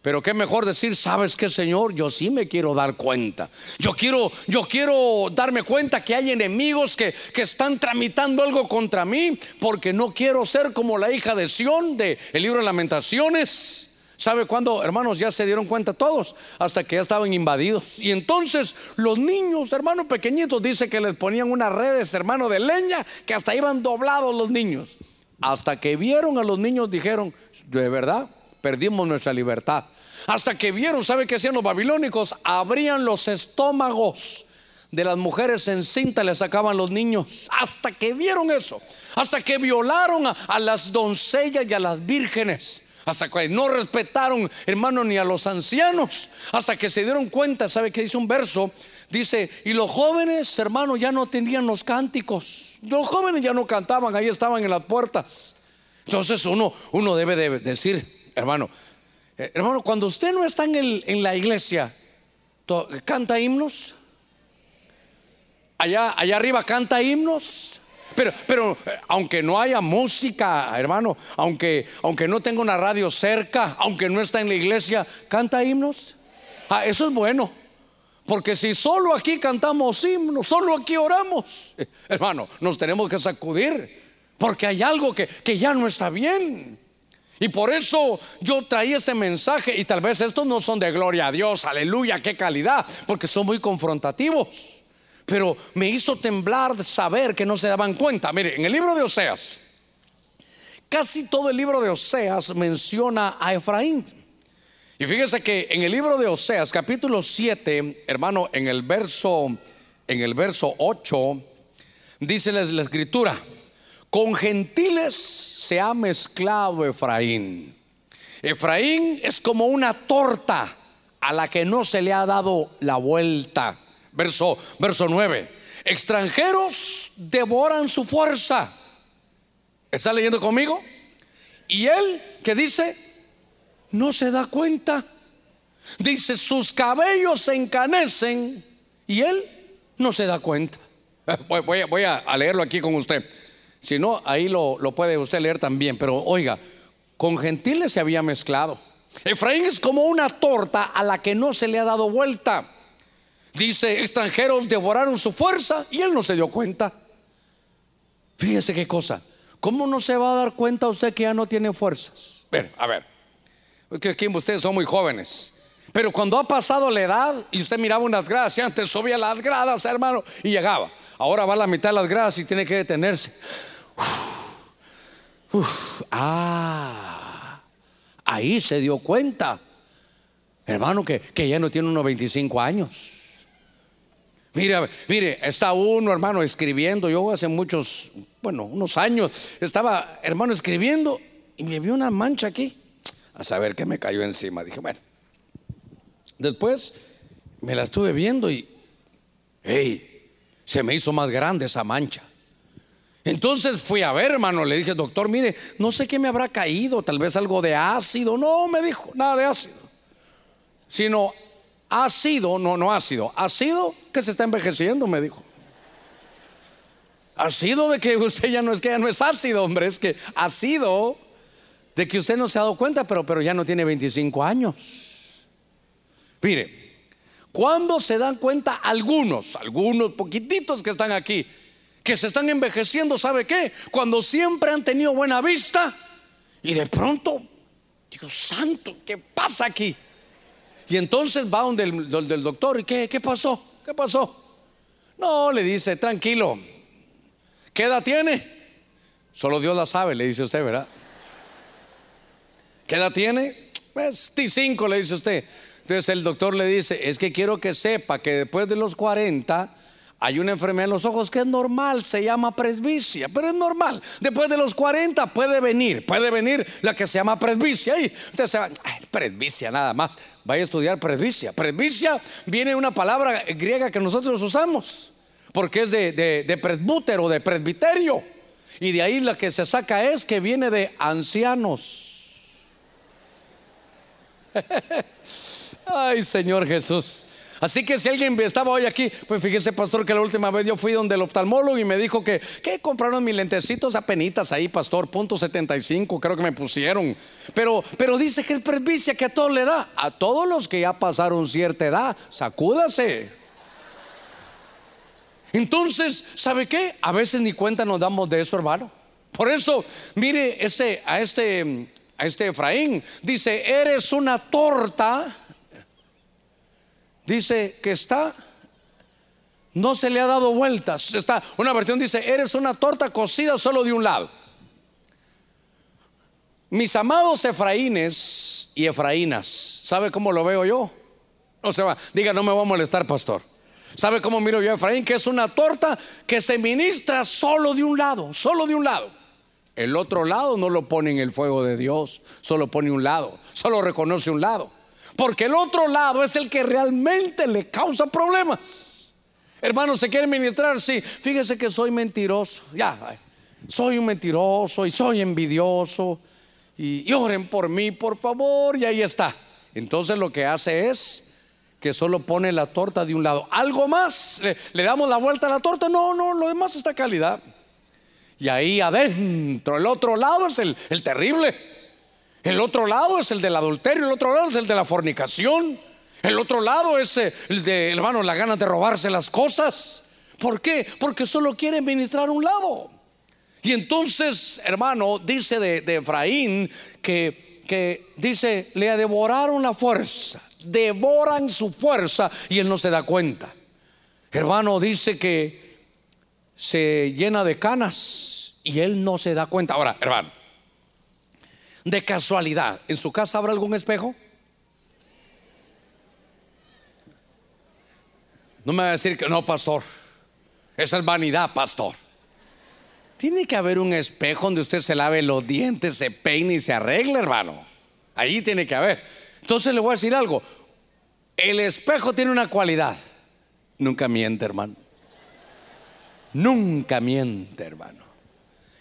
Pero qué mejor decir, ¿sabes qué, Señor? Yo sí me quiero dar cuenta. Yo quiero, yo quiero darme cuenta que hay enemigos que, que están tramitando algo contra mí, porque no quiero ser como la hija de Sión de el libro de Lamentaciones. ¿Sabe cuándo, hermanos, ya se dieron cuenta todos? Hasta que ya estaban invadidos. Y entonces los niños, hermanos pequeñitos, dice que les ponían unas redes, hermano, de leña, que hasta iban doblados los niños. Hasta que vieron a los niños, dijeron, de verdad, perdimos nuestra libertad. Hasta que vieron, ¿sabe qué hacían los babilónicos? Abrían los estómagos de las mujeres en cinta, le sacaban los niños. Hasta que vieron eso. Hasta que violaron a, a las doncellas y a las vírgenes hasta que no respetaron, hermano, ni a los ancianos, hasta que se dieron cuenta, ¿sabe qué dice un verso? Dice, y los jóvenes, hermano, ya no tenían los cánticos. Los jóvenes ya no cantaban, ahí estaban en las puertas. Entonces uno, uno debe de decir, hermano, eh, hermano, cuando usted no está en, el, en la iglesia, ¿canta himnos? Allá, allá arriba canta himnos. Pero, pero eh, aunque no haya música, hermano, aunque, aunque no tenga una radio cerca, aunque no está en la iglesia, ¿canta himnos? Ah, eso es bueno. Porque si solo aquí cantamos himnos, solo aquí oramos, eh, hermano, nos tenemos que sacudir. Porque hay algo que, que ya no está bien. Y por eso yo traí este mensaje y tal vez estos no son de gloria a Dios, aleluya, qué calidad, porque son muy confrontativos pero me hizo temblar saber que no se daban cuenta. Mire, en el libro de Oseas, casi todo el libro de Oseas menciona a Efraín. Y fíjese que en el libro de Oseas, capítulo 7, hermano, en el verso en el verso 8 dice la escritura, con gentiles se ha mezclado Efraín. Efraín es como una torta a la que no se le ha dado la vuelta. Verso, verso 9. Extranjeros devoran su fuerza. ¿Está leyendo conmigo? Y él que dice, no se da cuenta. Dice, sus cabellos se encanecen y él no se da cuenta. Voy, a, leerlo aquí con usted. Si no, ahí lo puede usted leer también. Pero oiga, con gentiles se había mezclado. Efraín es como una torta a la que no se le ha dado vuelta. Dice, extranjeros devoraron su fuerza y él no se dio cuenta. Fíjese qué cosa. ¿Cómo no se va a dar cuenta usted que ya no tiene fuerzas? Ver, a ver. Que ustedes son muy jóvenes. Pero cuando ha pasado la edad y usted miraba unas gradas, y antes subía las gradas, hermano, y llegaba. Ahora va a la mitad de las gradas y tiene que detenerse. ah, ahí se dio cuenta, hermano, que, que ya no tiene unos 25 años. Mire, mire, está uno, hermano, escribiendo. Yo hace muchos, bueno, unos años, estaba, hermano, escribiendo y me vi una mancha aquí. A saber qué me cayó encima. Dije, bueno. Después me la estuve viendo y, hey, se me hizo más grande esa mancha. Entonces fui a ver, hermano, le dije, doctor, mire, no sé qué me habrá caído, tal vez algo de ácido. No, me dijo, nada de ácido. Sino ha sido, no, no ha sido, ha sido que se está envejeciendo, me dijo. Ha sido de que usted ya no es que ya no es ácido, hombre, es que ha sido de que usted no se ha dado cuenta, pero, pero ya no tiene 25 años. Mire, cuando se dan cuenta algunos, algunos poquititos que están aquí, que se están envejeciendo, ¿sabe qué? Cuando siempre han tenido buena vista y de pronto, Dios santo, ¿qué pasa aquí? Y entonces va donde el, doctor, ¿y qué, qué pasó? ¿Qué pasó? No, le dice, tranquilo, ¿qué edad tiene? Solo Dios la sabe, le dice usted, ¿verdad? ¿Qué edad tiene? Pues T5, le dice usted. Entonces el doctor le dice, es que quiero que sepa que después de los 40 hay una enfermedad en los ojos que es normal, se llama presbicia, pero es normal. Después de los 40 puede venir, puede venir la que se llama presbicia. Y usted se va, presbicia nada más vaya a estudiar presbicia. Presbicia viene de una palabra griega que nosotros usamos, porque es de, de, de presbútero, de presbiterio. Y de ahí la que se saca es que viene de ancianos. Ay, Señor Jesús. Así que si alguien estaba hoy aquí, pues fíjese, pastor, que la última vez yo fui donde el oftalmólogo y me dijo que, que compraron mis lentecitos apenitas ahí, pastor, punto 75, creo que me pusieron. Pero, pero dice que el presbicia que a todos le da, a todos los que ya pasaron cierta edad, sacúdase. Entonces, ¿sabe qué? A veces ni cuenta nos damos de eso, hermano. Por eso, mire, este, a este, a este Efraín, dice, eres una torta dice que está, no se le ha dado vueltas. Está, una versión dice, eres una torta cocida solo de un lado. Mis amados Efraínes y Efraínas, ¿sabe cómo lo veo yo? No se va, diga, no me voy a molestar, pastor. ¿Sabe cómo miro yo a Efraín? Que es una torta que se ministra solo de un lado, solo de un lado. El otro lado no lo pone en el fuego de Dios, solo pone un lado, solo reconoce un lado. Porque el otro lado es el que realmente le causa problemas. Hermano, ¿se quiere ministrar? Sí, fíjese que soy mentiroso. Ya, soy un mentiroso y soy envidioso. Y, oren por mí, por favor. Y ahí está. Entonces lo que hace es que solo pone la torta de un lado. Algo más, le, damos la vuelta a la torta. No, no, lo demás está calidad. Y ahí adentro, el otro lado es el terrible. El otro lado es el del adulterio, el otro lado es el de la fornicación. El otro lado es eh, el de, hermano, la gana de robarse las cosas. ¿Por qué? Porque solo quiere ministrar un lado. Y entonces, hermano, dice de, Efraín que, que dice, le devoraron la fuerza, devoran su fuerza y él no se da cuenta. Hermano, dice que se llena de canas y él no se da cuenta. Ahora, hermano, de casualidad, ¿en su casa habrá algún espejo? No me va a decir que no, pastor. Esa es vanidad, pastor. Tiene que haber un espejo donde usted se lave los dientes, se peine y se arregle, hermano. Ahí tiene que haber. Entonces le voy a decir algo. El espejo tiene una cualidad. Nunca miente, hermano. Nunca miente, hermano.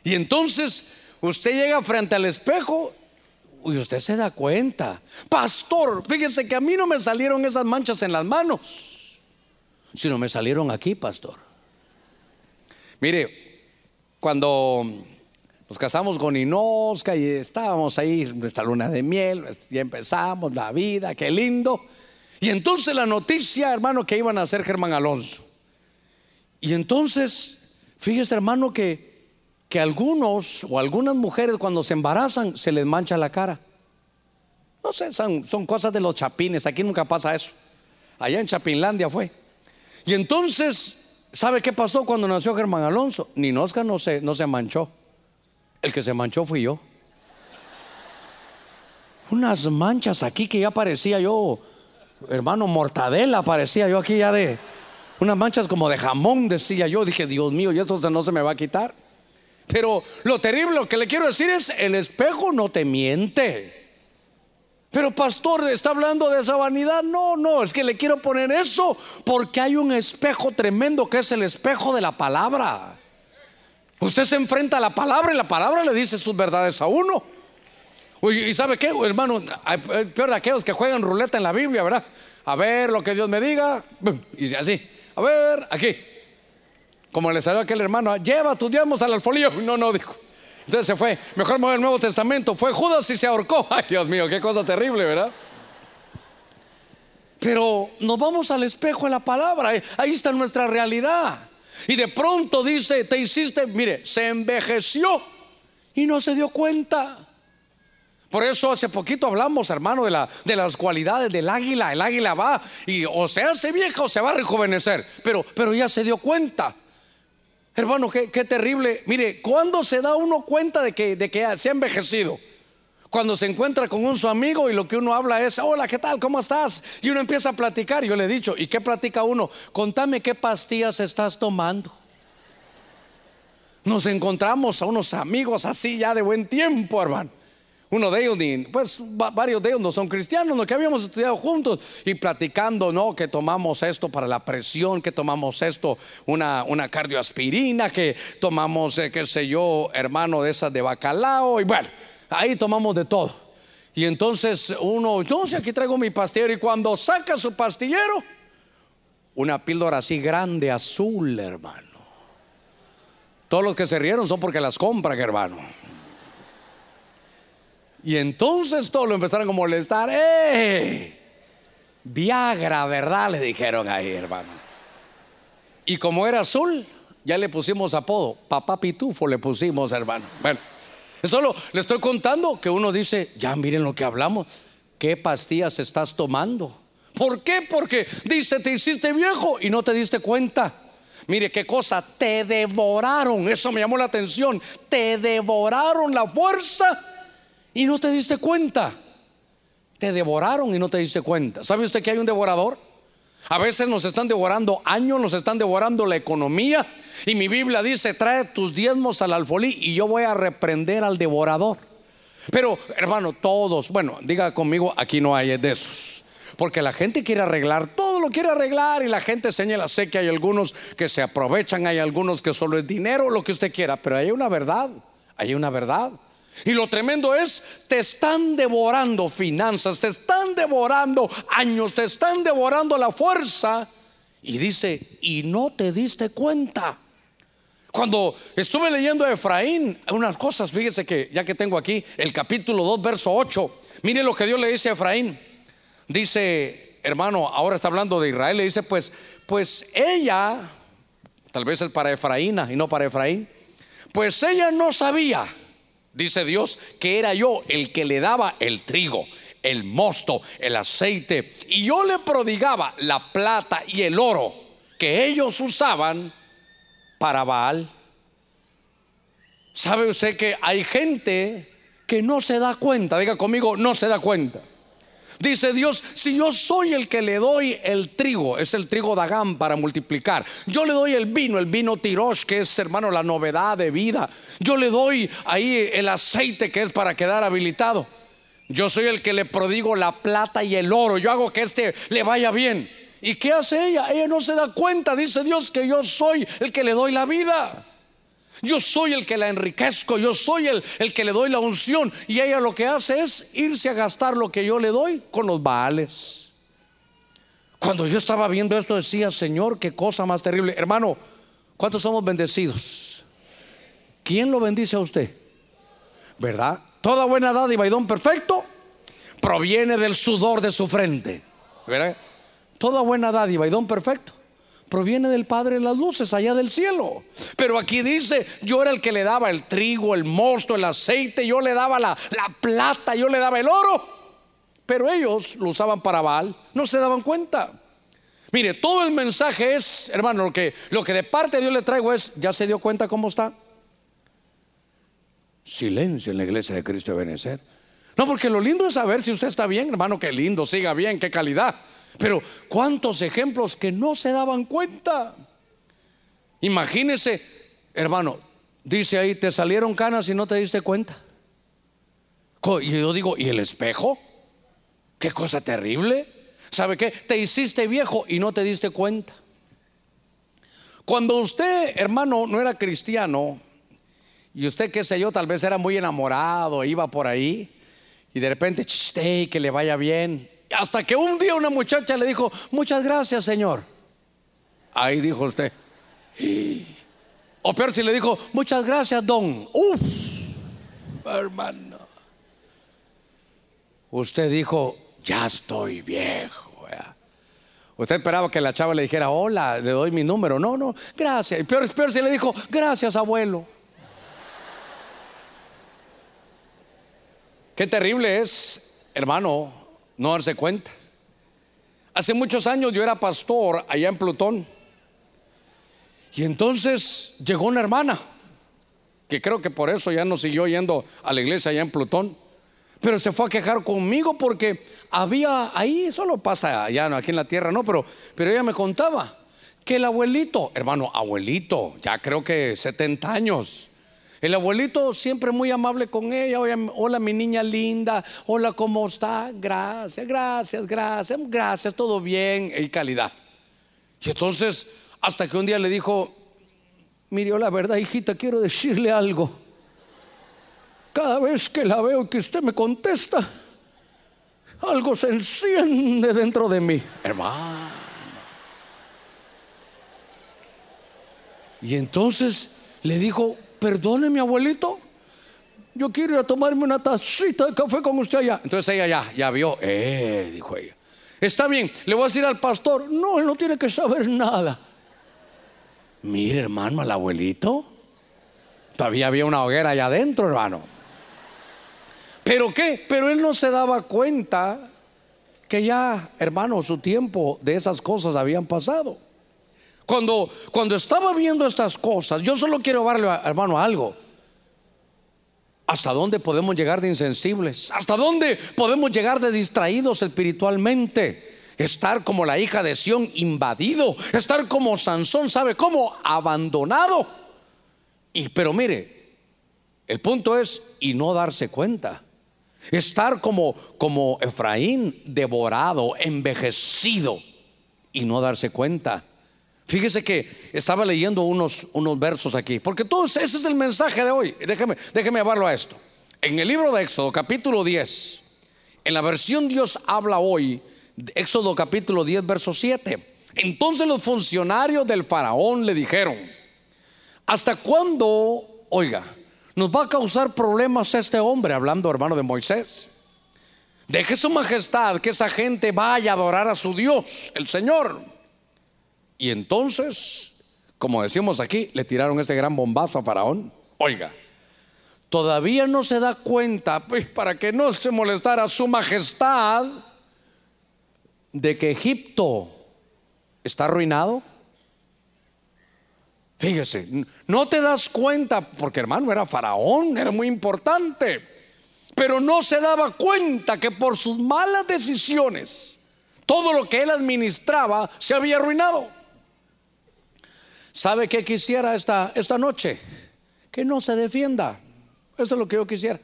Y entonces Usted llega frente al espejo y usted se da cuenta. Pastor, fíjese que a mí no me salieron esas manchas en las manos, sino me salieron aquí, pastor. Mire, cuando nos casamos con Inosca y estábamos ahí nuestra luna de miel, y empezamos la vida, qué lindo. Y entonces la noticia, hermano, que iban a hacer Germán Alonso. Y entonces, fíjese, hermano, que que algunos o algunas mujeres cuando se embarazan se les mancha la cara. No sé, son, cosas de los chapines, aquí nunca pasa eso. Allá en Chapinlandia fue. Y entonces, ¿sabe qué pasó cuando nació Germán Alonso? Ni no se, no se manchó. El que se manchó fui yo. Unas manchas aquí que ya parecía yo, hermano, mortadela parecía yo aquí ya de, unas manchas como de jamón, decía yo. Dije, Dios mío, y esto no se me va a quitar. Pero lo terrible, que le quiero decir es, el espejo no te miente. Pero pastor, ¿está hablando de esa vanidad? No, no, es que le quiero poner eso porque hay un espejo tremendo que es el espejo de la palabra. Usted se enfrenta a la palabra y la palabra le dice sus verdades a uno. ¿Y sabe qué, hermano? Peor de aquellos que juegan ruleta en la Biblia, ¿verdad? A ver lo que Dios me diga. Y así. A ver, aquí. Como le salió aquel hermano, lleva tus diezmos al alfolío. No, no, dijo. Entonces se fue. Mejor mover el Nuevo Testamento. Fue Judas y se ahorcó. Ay, Dios mío, qué cosa terrible, ¿verdad? Pero nos vamos al espejo de la palabra. Ahí está nuestra realidad. Y de pronto dice, te hiciste, mire, se envejeció y no se dio cuenta. Por eso hace poquito hablamos, hermano, de, la, de las cualidades del águila. El águila va y o se hace vieja o se va a rejuvenecer. Pero, pero ya se dio cuenta. Hermano, qué, terrible. Mire, ¿cuándo se da uno cuenta de que, de que se ha envejecido? Cuando se encuentra con un su amigo y lo que uno habla es, hola, ¿qué tal? ¿Cómo estás? Y uno empieza a platicar. Yo le he dicho, ¿y qué platica uno? Contame qué pastillas estás tomando. Nos encontramos a unos amigos así ya de buen tiempo, hermano. Uno de ellos, pues varios de ellos no son cristianos, lo que habíamos estudiado juntos y platicando, ¿no? Que tomamos esto para la presión, que tomamos esto, una, una cardioaspirina, que tomamos, eh, qué sé yo, hermano de esas de bacalao, y bueno, ahí tomamos de todo. Y entonces uno, yo sé, aquí traigo mi pastillero, y cuando saca su pastillero, una píldora así grande, azul, hermano. Todos los que se rieron son porque las compran, hermano. Y entonces todos lo empezaron a molestar. ¡Eh! Viagra, ¿verdad? Le dijeron ahí, hermano. Y como era azul, ya le pusimos apodo. Papá Pitufo le pusimos, hermano. Bueno, solo le estoy contando que uno dice, ya miren lo que hablamos. ¿Qué pastillas estás tomando? ¿Por qué? Porque dice, te hiciste viejo y no te diste cuenta. Mire qué cosa, te devoraron. Eso me llamó la atención. Te devoraron la fuerza y no te diste cuenta. Te devoraron y no te diste cuenta. ¿Sabe usted que hay un devorador? A veces nos están devorando años, nos están devorando la economía. Y mi Biblia dice, trae tus diezmos al alfolí y yo voy a reprender al devorador. Pero, hermano, todos, bueno, diga conmigo, aquí no hay de esos. Porque la gente quiere arreglar, todo lo quiere arreglar y la gente señala, sé que hay algunos que se aprovechan, hay algunos que solo es dinero, lo que usted quiera, pero hay una verdad, hay una verdad. Y lo tremendo es, te están devorando finanzas, te están devorando años, te están devorando la fuerza. Y dice, y no te diste cuenta. Cuando estuve leyendo a Efraín, unas cosas, fíjese que ya que tengo aquí el capítulo 2, verso 8, mire lo que Dios le dice a Efraín. Dice, hermano, ahora está hablando de Israel, le dice, pues, pues ella, tal vez es para Efraína y no para Efraín, pues ella no sabía dice Dios, que era yo el que le daba el trigo, el mosto, el aceite, y yo le prodigaba la plata y el oro que ellos usaban para Baal. ¿Sabe usted que hay gente que no se da cuenta? Diga conmigo, no se da cuenta. Dice Dios, si yo soy el que le doy el trigo, es el trigo Dagán para multiplicar. Yo le doy el vino, el vino Tirosh, que es hermano la novedad de vida. Yo le doy ahí el aceite que es para quedar habilitado. Yo soy el que le prodigo la plata y el oro. Yo hago que este le vaya bien. ¿Y qué hace ella? Ella no se da cuenta, dice Dios, que yo soy el que le doy la vida. Yo soy el que la enriquezco, yo soy el, el, que le doy la unción. Y ella lo que hace es irse a gastar lo que yo le doy con los baales. Cuando yo estaba viendo esto decía, Señor, qué cosa más terrible. Hermano, ¿cuántos somos bendecidos? ¿Quién lo bendice a usted? ¿Verdad? Toda buena dádiva y don perfecto proviene del sudor de su frente. ¿Verdad? Toda buena dádiva y don perfecto proviene del Padre de las luces, allá del cielo. Pero aquí dice, yo era el que le daba el trigo, el mosto, el aceite, yo le daba la, plata, yo le daba el oro. Pero ellos lo usaban para Baal, no se daban cuenta. Mire, todo el mensaje es, hermano, lo que, lo que de parte de Dios le traigo es, ¿ya se dio cuenta cómo está? Silencio en la iglesia de Cristo de Benecer. No, porque lo lindo es saber si usted está bien, hermano, qué lindo, siga bien, qué calidad. Pero ¿cuántos ejemplos que no se daban cuenta? Imagínese, hermano, dice ahí, te salieron canas y no te diste cuenta. Y yo digo, ¿y el espejo? Qué cosa terrible. ¿Sabe qué? Te hiciste viejo y no te diste cuenta. Cuando usted, hermano, no era cristiano, y usted, qué sé yo, tal vez era muy enamorado, iba por ahí, y de repente, chiste, que le vaya bien, hasta que un día una muchacha le dijo, muchas gracias, Señor. Ahí dijo usted. O peor si le dijo, muchas gracias, don. Uf, hermano. Usted dijo, ya estoy viejo. Usted esperaba que la chava le dijera, hola, le doy mi número. No, no, gracias. Y peor, peor si le dijo, gracias, abuelo. Qué terrible es, hermano, no darse cuenta. Hace muchos años yo era pastor allá en Plutón. Y entonces llegó una hermana, que creo que por eso ya no siguió yendo a la iglesia allá en Plutón. Pero se fue a quejar conmigo porque había ahí, solo pasa allá, aquí en la tierra, no, pero, pero ella me contaba que el abuelito, hermano, abuelito, ya creo que 70 años, El abuelito siempre muy amable con ella. Hola, mi niña linda. Hola, ¿cómo está? Gracias, gracias, gracias, gracias, todo bien y calidad. Y entonces, hasta que un día le dijo, mire, la verdad, hijita, quiero decirle algo. Cada vez que la veo que usted me contesta, algo se enciende dentro de mí, hermano. Y entonces le dijo, perdone mi abuelito, yo quiero ir a tomarme una tacita de café con usted allá. Entonces ella ya, ya vio, eh, dijo ella. Está bien, le voy a decir al pastor, no, él no tiene que saber nada. Mire, hermano, al abuelito. Todavía había una hoguera allá adentro, hermano. ¿Pero qué? Pero él no se daba cuenta que ya, hermano, su tiempo de esas cosas habían pasado. Cuando, cuando estaba viendo estas cosas, yo solo quiero darle, hermano, algo. ¿Hasta dónde podemos llegar de insensibles? ¿Hasta dónde podemos llegar de distraídos espiritualmente? Estar como la hija de Sión invadido, estar como Sansón, ¿sabe cómo? Abandonado. Y pero mire, el punto es y no darse cuenta. Estar como como Efraín devorado, envejecido y no darse cuenta. Fíjese que estaba leyendo unos, unos versos aquí, porque todo ese es el mensaje de hoy. Déjeme, déjeme llevarlo a esto. En el libro de Éxodo, capítulo 10, en la versión Dios habla hoy, Éxodo capítulo 10, verso 7. Entonces los funcionarios del faraón le dijeron, ¿hasta cuándo, oiga, nos va a causar problemas este hombre, hablando hermano de Moisés? Deje su majestad que esa gente vaya a adorar a su Dios, el Señor. Y entonces, como decimos aquí, le tiraron este gran bombazo a Faraón. Oiga, todavía no se da cuenta, pues para que no se molestara su majestad, de que Egipto está arruinado. Fíjese, no te das cuenta, porque hermano era faraón, era muy importante, pero no se daba cuenta que por sus malas decisiones, todo lo que él administraba se había arruinado. ¿Sabe qué quisiera esta, esta noche? Que no se defienda. Eso es lo que yo quisiera.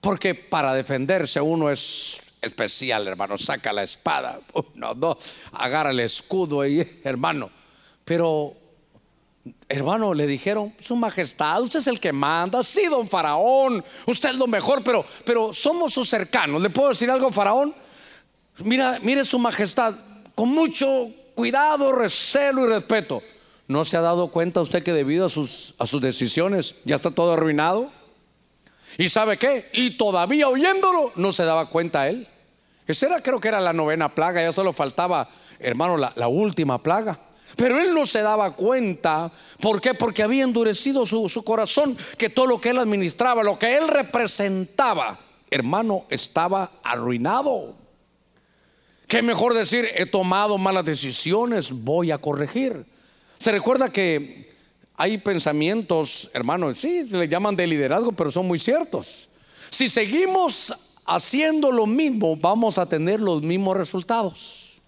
Porque para defenderse uno es especial, hermano. Saca la espada, uno, dos, agarra el escudo y hermano. Pero, hermano, le dijeron, su majestad, usted es el que manda. Sí, don Faraón, usted es lo mejor, pero, pero somos sus cercanos. ¿Le puedo decir algo, Faraón? Mira, mire su majestad, con mucho cuidado, recelo y respeto. ¿No se ha dado cuenta usted que debido a sus, decisiones ya está todo arruinado? ¿Y sabe qué? Y todavía oyéndolo no se daba cuenta él. Esa era, creo que era la novena plaga, ya solo faltaba, hermano, la, la última plaga. Pero él no se daba cuenta. ¿Por qué? Porque había endurecido su, su, corazón, que todo lo que él administraba, lo que él representaba, hermano, estaba arruinado. ¿Qué mejor decir? He tomado malas decisiones, voy a corregir. Se recuerda que hay pensamientos, hermanos, sí, le llaman de liderazgo, pero son muy ciertos. Si seguimos haciendo lo mismo, vamos a tener los mismos resultados.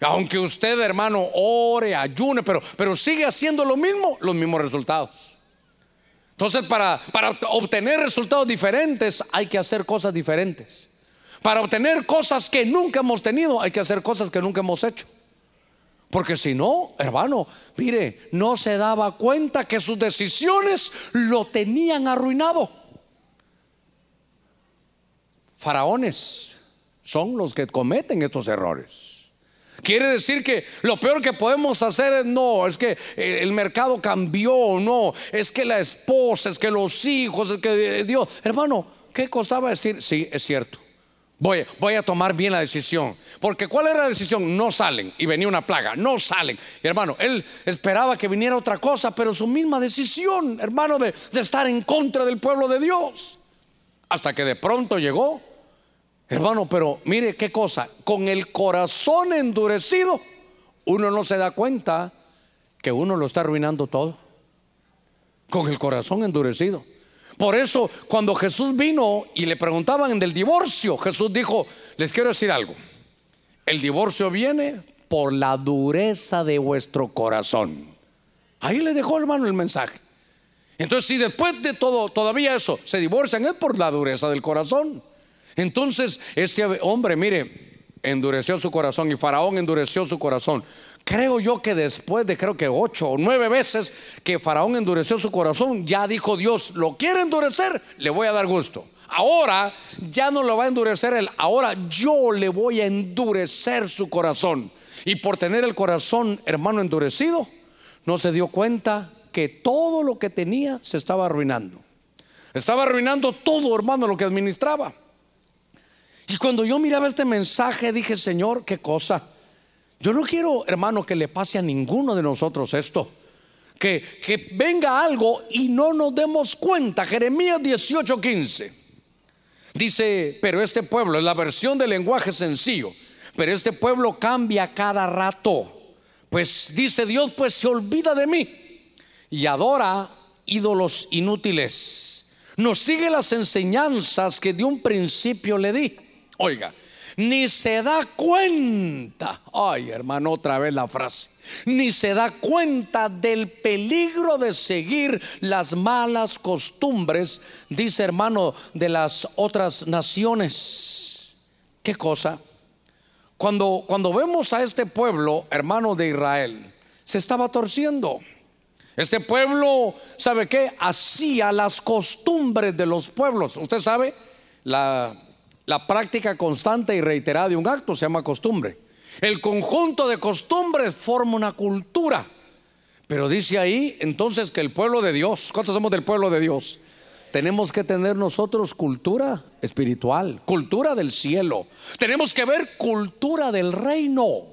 Aunque usted, hermano, ore, ayune, pero, pero sigue haciendo lo mismo, los mismos resultados. Entonces, para, para obtener resultados diferentes, hay que hacer cosas diferentes. Para obtener cosas que nunca hemos tenido, hay que hacer cosas que nunca hemos hecho. Porque si no, hermano, mire, no se daba cuenta que sus decisiones lo tenían arruinado. Faraones son los que cometen estos errores. Quiere decir que lo peor que podemos hacer es no, es que el mercado cambió, no, es que la esposa, es que los hijos, es que Dios. Hermano, ¿qué costaba decir? Sí, es cierto. Voy, a tomar bien la decisión. Porque ¿cuál era la decisión? No salen. Y venía una plaga, no salen. hermano, él esperaba que viniera otra cosa, pero su misma decisión, hermano, de, de estar en contra del pueblo de Dios. Hasta que de pronto llegó. Hermano, pero mire qué cosa, con el corazón endurecido, uno no se da cuenta que uno lo está arruinando todo. Con el corazón endurecido. Por eso, cuando Jesús vino y le preguntaban del divorcio, Jesús dijo, les quiero decir algo, el divorcio viene por la dureza de vuestro corazón. Ahí le dejó hermano el mensaje. Entonces, si después de todo, todavía eso, se divorcian, es por la dureza del corazón. Entonces, este hombre, mire, endureció su corazón y Faraón endureció su corazón. Creo yo que después de creo que ocho o nueve veces que Faraón endureció su corazón, ya dijo Dios, lo quiere endurecer, le voy a dar gusto. Ahora ya no lo va a endurecer él, ahora yo le voy a endurecer su corazón. Y por tener el corazón, hermano, endurecido, no se dio cuenta que todo lo que tenía se estaba arruinando. Estaba arruinando todo, hermano, lo que administraba. Y cuando yo miraba este mensaje dije, Señor, qué cosa. Yo no quiero, hermano, que le pase a ninguno de nosotros esto. Que, que venga algo y no nos demos cuenta. Jeremías 18:15 dice, pero este pueblo, es la versión del lenguaje sencillo, pero este pueblo cambia cada rato. Pues dice Dios, pues se olvida de mí y adora ídolos inútiles. Nos sigue las enseñanzas que de un principio le di. Oiga, ni se da cuenta, ay hermano, otra vez la frase, ni se da cuenta del peligro de seguir las malas costumbres, dice hermano, de las otras naciones. ¿Qué cosa? Cuando, cuando vemos a este pueblo, hermano de Israel, se estaba torciendo. Este pueblo, ¿sabe qué? Hacía las costumbres de los pueblos. Usted sabe, la la práctica constante y reiterada de un acto se llama costumbre. El conjunto de costumbres forma una cultura. Pero dice ahí entonces que el pueblo de Dios, ¿cuántos somos del pueblo de Dios? Tenemos que tener nosotros cultura espiritual, cultura del cielo. Tenemos que ver cultura del reino.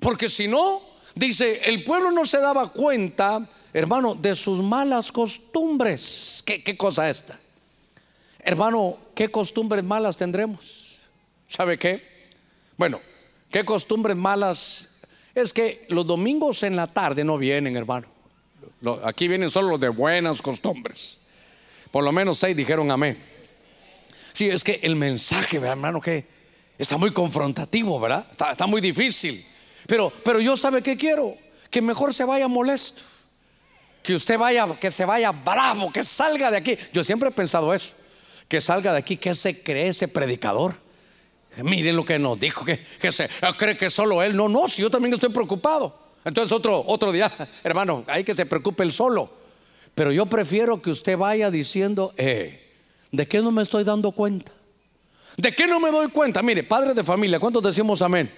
Porque si no, dice, el pueblo no se daba cuenta, hermano, de sus malas costumbres. ¿Qué, qué cosa esta? Hermano, ¿qué costumbres malas tendremos? ¿Sabe qué? Bueno, ¿qué costumbres malas? Es que los domingos en la tarde no vienen, hermano. Aquí vienen solo los de buenas costumbres. Por lo menos seis dijeron amén. Sí, es que el mensaje, hermano, que está muy confrontativo, ¿verdad? Está, muy difícil. Pero, pero yo sabe que quiero, que mejor se vaya molesto, que usted vaya, que se vaya bravo, que salga de aquí. Yo siempre he pensado eso que salga de aquí, que se cree ese predicador. Miren lo que nos dijo, que, se cree que solo él. No, no, si yo también estoy preocupado. Entonces otro, otro día, hermano, hay que se preocupe él solo. Pero yo prefiero que usted vaya diciendo, eh, ¿de qué no me estoy dando cuenta? ¿De qué no me doy cuenta? Mire, padres de familia, ¿cuántos decimos amén?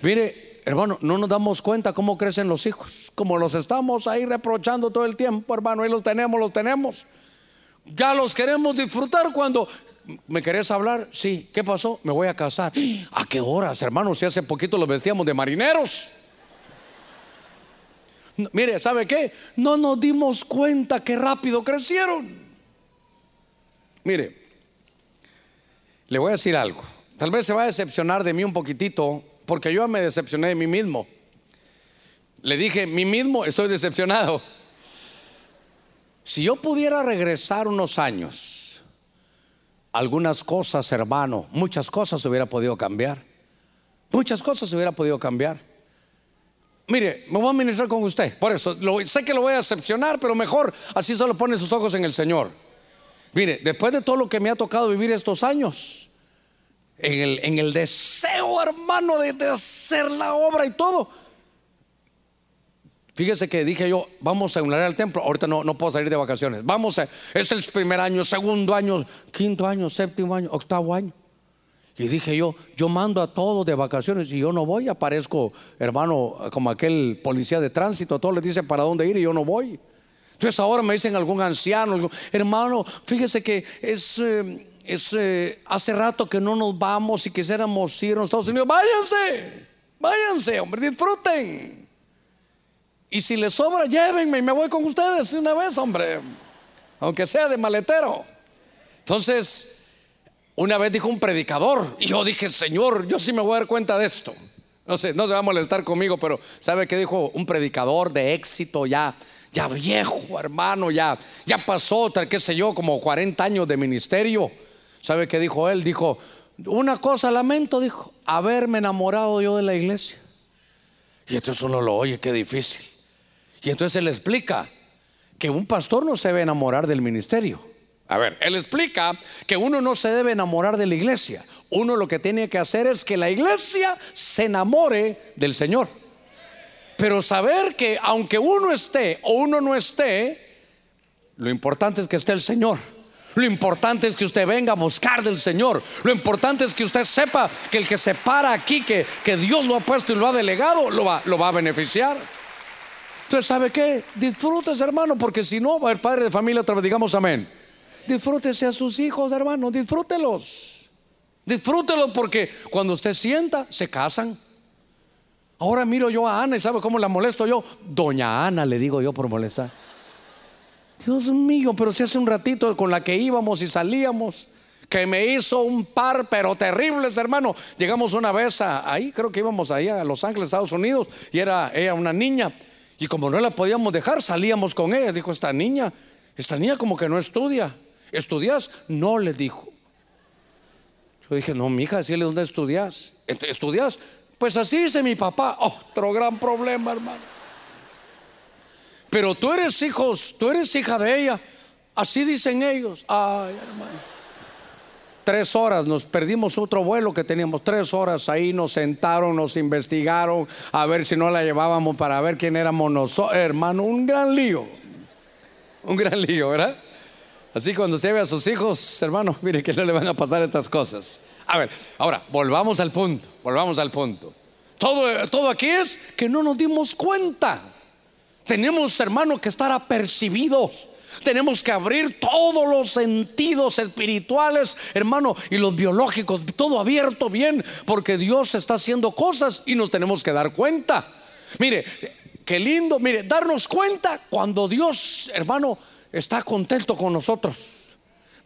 Mire, hermano, no nos damos cuenta cómo crecen los hijos, como los estamos ahí reprochando todo el tiempo, hermano, ahí los tenemos, los tenemos. Ya los queremos disfrutar cuando ¿Me querés hablar? Sí. ¿Qué pasó? Me voy a casar. ¿A qué horas, hermanos? Si hace poquito los vestíamos de marineros. mire, ¿sabe qué? No nos dimos cuenta que rápido crecieron. Mire, le voy a decir algo. Tal vez se va a decepcionar de mí un poquitito, porque yo me decepcioné de mí mismo. Le dije, mí mismo estoy decepcionado. Si yo pudiera regresar unos años, algunas cosas, hermano, muchas cosas hubiera podido cambiar. Muchas cosas hubiera podido cambiar. Mire, me voy a ministrar con usted. Por eso, sé que lo voy a decepcionar, pero mejor así solo pone sus ojos en el Señor. Mire, después de todo lo que me ha tocado vivir estos años, en el, en el deseo, hermano, de hacer la obra y todo, Fíjese que dije yo, vamos a emular al templo. Ahorita no, no puedo salir de vacaciones. Vamos a, es el primer año, segundo año, quinto año, séptimo año, octavo año. Y dije yo, yo mando a todos de vacaciones y yo no voy. Aparezco, hermano, como aquel policía de tránsito. Todos les dicen para dónde ir y yo no voy. Entonces ahora me dicen algún anciano, hermano, fíjese que es, eh, es eh, hace rato que no nos vamos y quisiéramos ir a Estados Unidos. Váyanse, váyanse, hombre, disfruten. Y si les sobra, llévenme y me voy con ustedes una vez, hombre. Aunque sea de maletero. Entonces, una vez dijo un predicador, y yo dije, Señor, yo sí me voy a dar cuenta de esto. No sé, no se va a molestar conmigo, pero ¿sabe qué dijo un predicador de éxito ya? Ya viejo, hermano, ya, ya pasó, tal qué sé yo, como 40 años de ministerio. ¿Sabe qué dijo él? Dijo, una cosa lamento, dijo, haberme enamorado yo de la iglesia. Y entonces uno lo oye, qué difícil. Y entonces él explica que un pastor no se debe enamorar del ministerio. A ver, él explica que uno no se debe enamorar de la iglesia. Uno lo que tiene que hacer es que la iglesia se enamore del Señor. Pero saber que aunque uno esté o uno no esté, lo importante es que esté el Señor. Lo importante es que usted venga a buscar del Señor. Lo importante es que usted sepa que el que se para aquí, que, que Dios lo ha puesto y lo ha delegado, lo va, lo va a beneficiar. Entonces, ¿sabe qué? Disfrútese, hermano, porque si no, haber padre de familia otra vez, digamos amén. Disfrútese a sus hijos, hermano, disfrútelos. Disfrútelos porque cuando usted sienta, se casan. Ahora miro yo a Ana y sabe cómo la molesto yo. Doña Ana, le digo yo por molestar. Dios mío, pero si hace un ratito con la que íbamos y salíamos, que me hizo un par, pero terribles, hermano. Llegamos una vez ahí, creo que íbamos ahí a Los Ángeles, Estados Unidos, y era ella una niña. Y como no la podíamos dejar, salíamos con ella. Dijo, esta niña, esta niña como que no estudia. ¿Estudias? No, le dijo. Yo dije, no, mija, decirle dónde estudias. ¿Estudias? Pues así dice mi papá. Otro gran problema, hermano. Pero tú eres hijos, tú eres hija de ella. Así dicen ellos. Ay, hermano. Tres horas, nos perdimos otro vuelo que teníamos. Tres horas ahí nos sentaron, nos investigaron a ver si no la llevábamos para ver quién éramos nosotros. Hermano, un gran lío. Un gran lío, ¿verdad? Así cuando se ve a sus hijos, hermano, mire que no le van a pasar estas cosas. A ver, ahora, volvamos al punto, volvamos al punto. Todo, todo aquí es que no nos dimos cuenta. Tenemos, hermano, que estar apercibidos. Tenemos que abrir todos los sentidos espirituales, hermano, y los biológicos, todo abierto bien, porque Dios está haciendo cosas y nos tenemos que dar cuenta. Mire, qué lindo, mire, darnos cuenta cuando Dios, hermano, está contento con nosotros.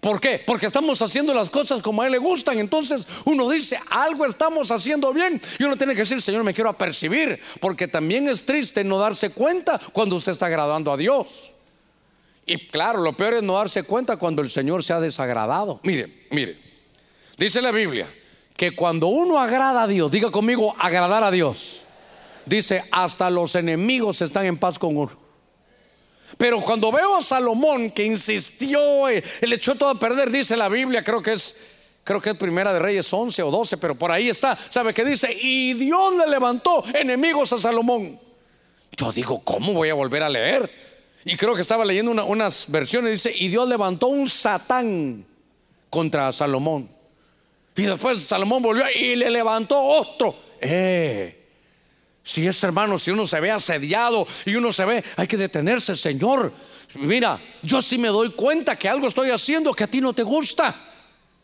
¿Por qué? Porque estamos haciendo las cosas como a Él le gustan. Entonces uno dice, algo estamos haciendo bien. Y uno tiene que decir, Señor, me quiero apercibir. Porque también es triste no darse cuenta cuando usted está agradando a Dios. Y claro, lo peor es no darse cuenta cuando el Señor se ha desagradado. Mire, mire, dice la Biblia que cuando uno agrada a Dios, diga conmigo, agradar a Dios, dice, hasta los enemigos están en paz con uno. Pero cuando veo a Salomón que insistió, eh, le echó todo a perder, dice la Biblia, creo que es creo que es Primera de Reyes 11 o 12, pero por ahí está. ¿Sabe qué dice? Y Dios le levantó enemigos a Salomón. Yo digo, ¿cómo voy a volver a leer? Y creo que estaba leyendo unas versiones, dice, y Dios levantó un satán contra Salomón. Y después Salomón volvió y le levantó otro. Eh, si es hermano, si uno se ve asediado y uno se ve, hay que detenerse, Señor. Mira, yo sí me doy cuenta que algo estoy haciendo que a ti no te gusta.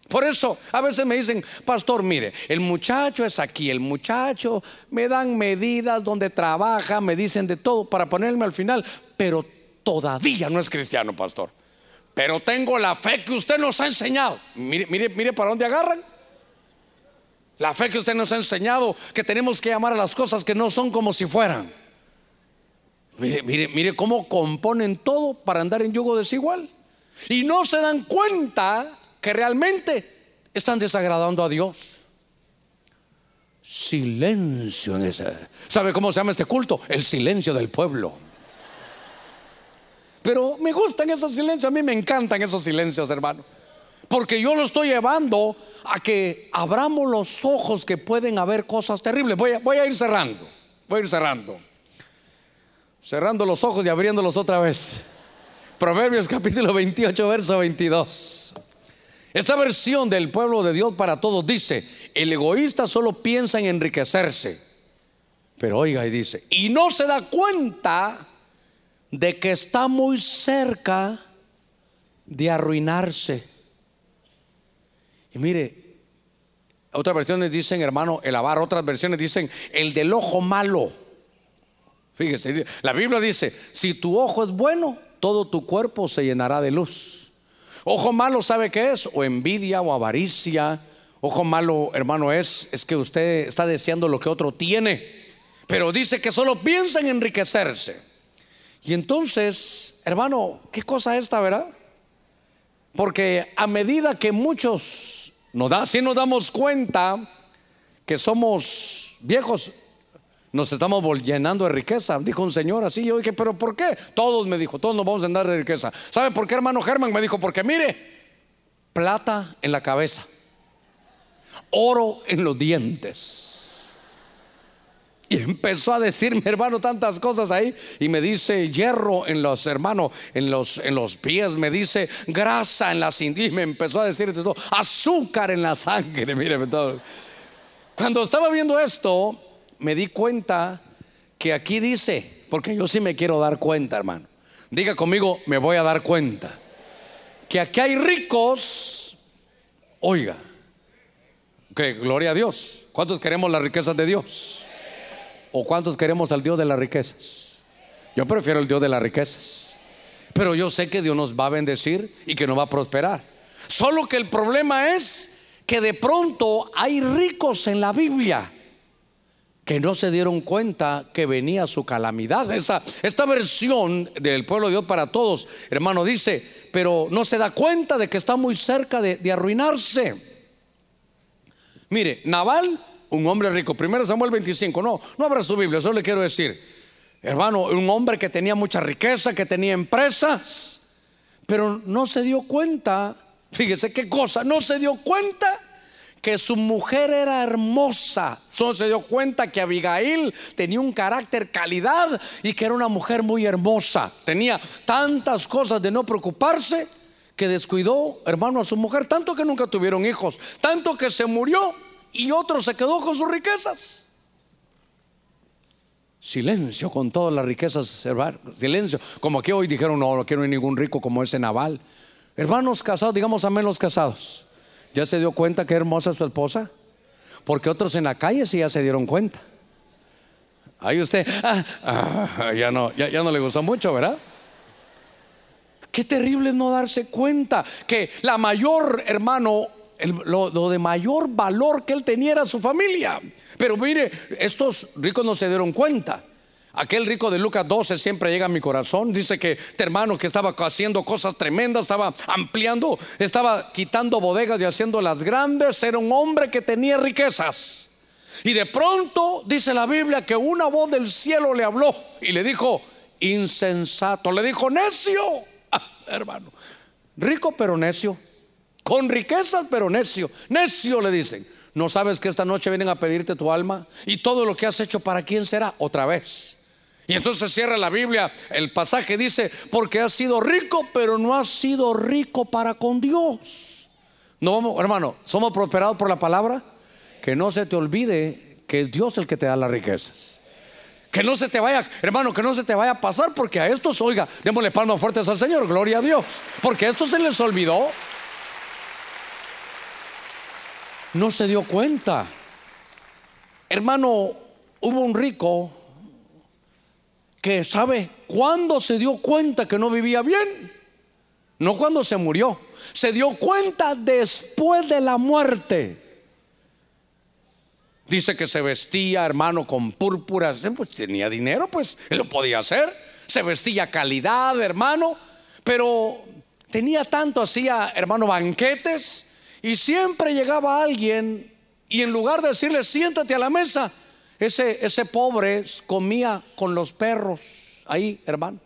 Por eso a veces me dicen, pastor, mire, el muchacho es aquí, el muchacho me dan medidas donde trabaja, me dicen de todo para ponerme al final, pero todavía no es cristiano, pastor. Pero tengo la fe que usted nos ha enseñado. Mire, mire, mire para dónde agarran. La fe que usted nos ha enseñado, que tenemos que llamar a las cosas que no son como si fueran. Mire, mire, mire cómo componen todo para andar en yugo desigual. Y no se dan cuenta que realmente están desagradando a Dios. Silencio en ese. ¿Sabe cómo se llama este culto? El silencio del pueblo. Pero me gustan esos silencios, a mí me encantan esos silencios, hermano. Porque yo lo estoy llevando a que abramos los ojos que pueden haber cosas terribles. Voy a, ir cerrando, voy a ir cerrando. Cerrando los ojos y abriéndolos otra vez. Proverbios capítulo 28, verso 22. Esta versión del pueblo de Dios para todos dice, el egoísta solo piensa en enriquecerse. Pero oiga y dice, y no se da cuenta de que está muy cerca de arruinarse. Y mire, otras versiones dicen, hermano, el avar, otras versiones dicen, el del ojo malo. Fíjese, la Biblia dice, si tu ojo es bueno, todo tu cuerpo se llenará de luz. Ojo malo, ¿sabe qué es? O envidia o avaricia. Ojo malo, hermano, es, es que usted está deseando lo que otro tiene. Pero dice que solo piensa en enriquecerse. Y entonces, hermano, ¿qué cosa esta, verdad? Porque a medida que muchos nos da, si nos damos cuenta que somos viejos, nos estamos llenando de riqueza. Dijo un señor así. Yo dije, ¿pero por qué? Todos me dijo, todos nos vamos a llenar de riqueza. ¿Sabe por qué, hermano Germán? Me dijo, porque mire, plata en la cabeza, oro en los dientes. Y empezó a decirme, hermano, tantas cosas ahí. Y me dice hierro en los, hermanos, en los, en los pies. Me dice grasa en la cintura. Y me empezó a decir todo. Azúcar en la sangre. Mire. Cuando estaba viendo esto, me di cuenta que aquí dice, porque yo sí me quiero dar cuenta, hermano. Diga conmigo, me voy a dar cuenta. Que aquí hay ricos, oiga, que gloria a Dios. ¿Cuántos queremos las riquezas de Dios? ¿O cuántos queremos al Dios de las riquezas? Yo prefiero el Dios de las riquezas. Pero yo sé que Dios nos va a bendecir y que nos va a prosperar. Solo que el problema es que de pronto hay ricos en la Biblia que no se dieron cuenta que venía su calamidad. Esta, versión del pueblo de Dios para todos, hermano, dice, pero no se da cuenta de que está muy cerca de, de arruinarse. Mire, Naval, un hombre rico, primero Samuel 25, no, no abra su Biblia, solo le quiero decir, hermano, un hombre que tenía mucha riqueza, que tenía empresas, pero no se dio cuenta, fíjese qué cosa, no se dio cuenta que su mujer era hermosa. Entonces se dio cuenta que Abigail tenía un carácter calidad y que era una mujer muy hermosa. Tenía tantas cosas de no preocuparse que descuidó, hermano, a su mujer, tanto que nunca tuvieron hijos, tanto que se murió y otro se quedó con sus riquezas. Silencio con todas las riquezas. Silencio. Como que hoy dijeron, no, no quiero ningún rico como ese naval. Hermanos casados, digamos amén los casados. ¿Ya se dio cuenta que hermosa su esposa? Porque otros en la calle sí ya se dieron cuenta. Ahí usted, ah, ah, ya, no, ya, no le gustó mucho, ¿verdad? Qué terrible es no darse cuenta que la mayor, hermano, lo, de mayor valor que él tenía era su familia. Pero mire, estos ricos no se dieron cuenta. Aquel rico de Lucas 12 siempre llega a mi corazón. Dice que este hermano que estaba haciendo cosas tremendas, estaba ampliando, estaba quitando bodegas y haciendo las grandes, era un hombre que tenía riquezas. Y de pronto dice la Biblia que una voz del cielo le habló y le dijo, insensato, le dijo, necio, ah, hermano, rico pero necio, con riquezas pero necio, necio le dicen. ¿No sabes que esta noche vienen a pedirte tu alma? Y todo lo que has hecho, ¿para quién será? Otra vez. Y entonces cierra la Biblia, el pasaje dice, porque has sido rico, pero no has sido rico para con Dios. No, hermano, somos prosperados por la palabra. Que no se te olvide que es Dios el que te da las riquezas. Que no se te vaya, hermano, que no se te vaya a pasar, porque a estos, oiga, démosle palmas fuertes al Señor, gloria a Dios. Porque a estos se les olvidó. No se dio cuenta. Hermano, hubo un rico que sabe cuándo se dio cuenta que no vivía bien. No cuando se murió. Se dio cuenta después de la muerte. Dice que se vestía, hermano, con púrpuras. Pues tenía dinero, pues él lo podía hacer. Se vestía calidad, hermano. Pero tenía tanto, hacía, hermano, banquetes. Y siempre llegaba alguien y en lugar de decirle, siéntate a la mesa, ese, pobre comía con los perros ahí, hermano,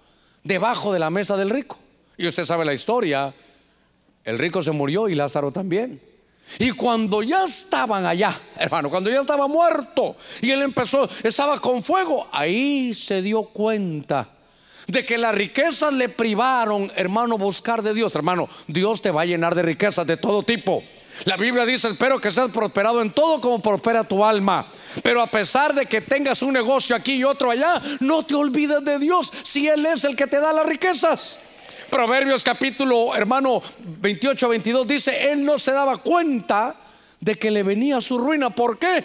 debajo de la mesa del rico. Y usted sabe la historia, el rico se murió y Lázaro también. Y cuando ya estaban allá, hermano, cuando ya estaba muerto y él empezó, estaba con fuego, ahí se dio cuenta de que las riquezas le privaron, hermano, buscar de Dios. Hermano, Dios te va a llenar de riquezas de todo tipo. La Biblia dice, espero que seas prosperado en todo como prospera tu alma. Pero a pesar de que tengas un negocio aquí y otro allá, no te olvides de Dios si Él es el que te da las riquezas. Proverbios capítulo hermano 28, 22 dice, Él no se daba cuenta de que le venía su ruina. ¿Por qué?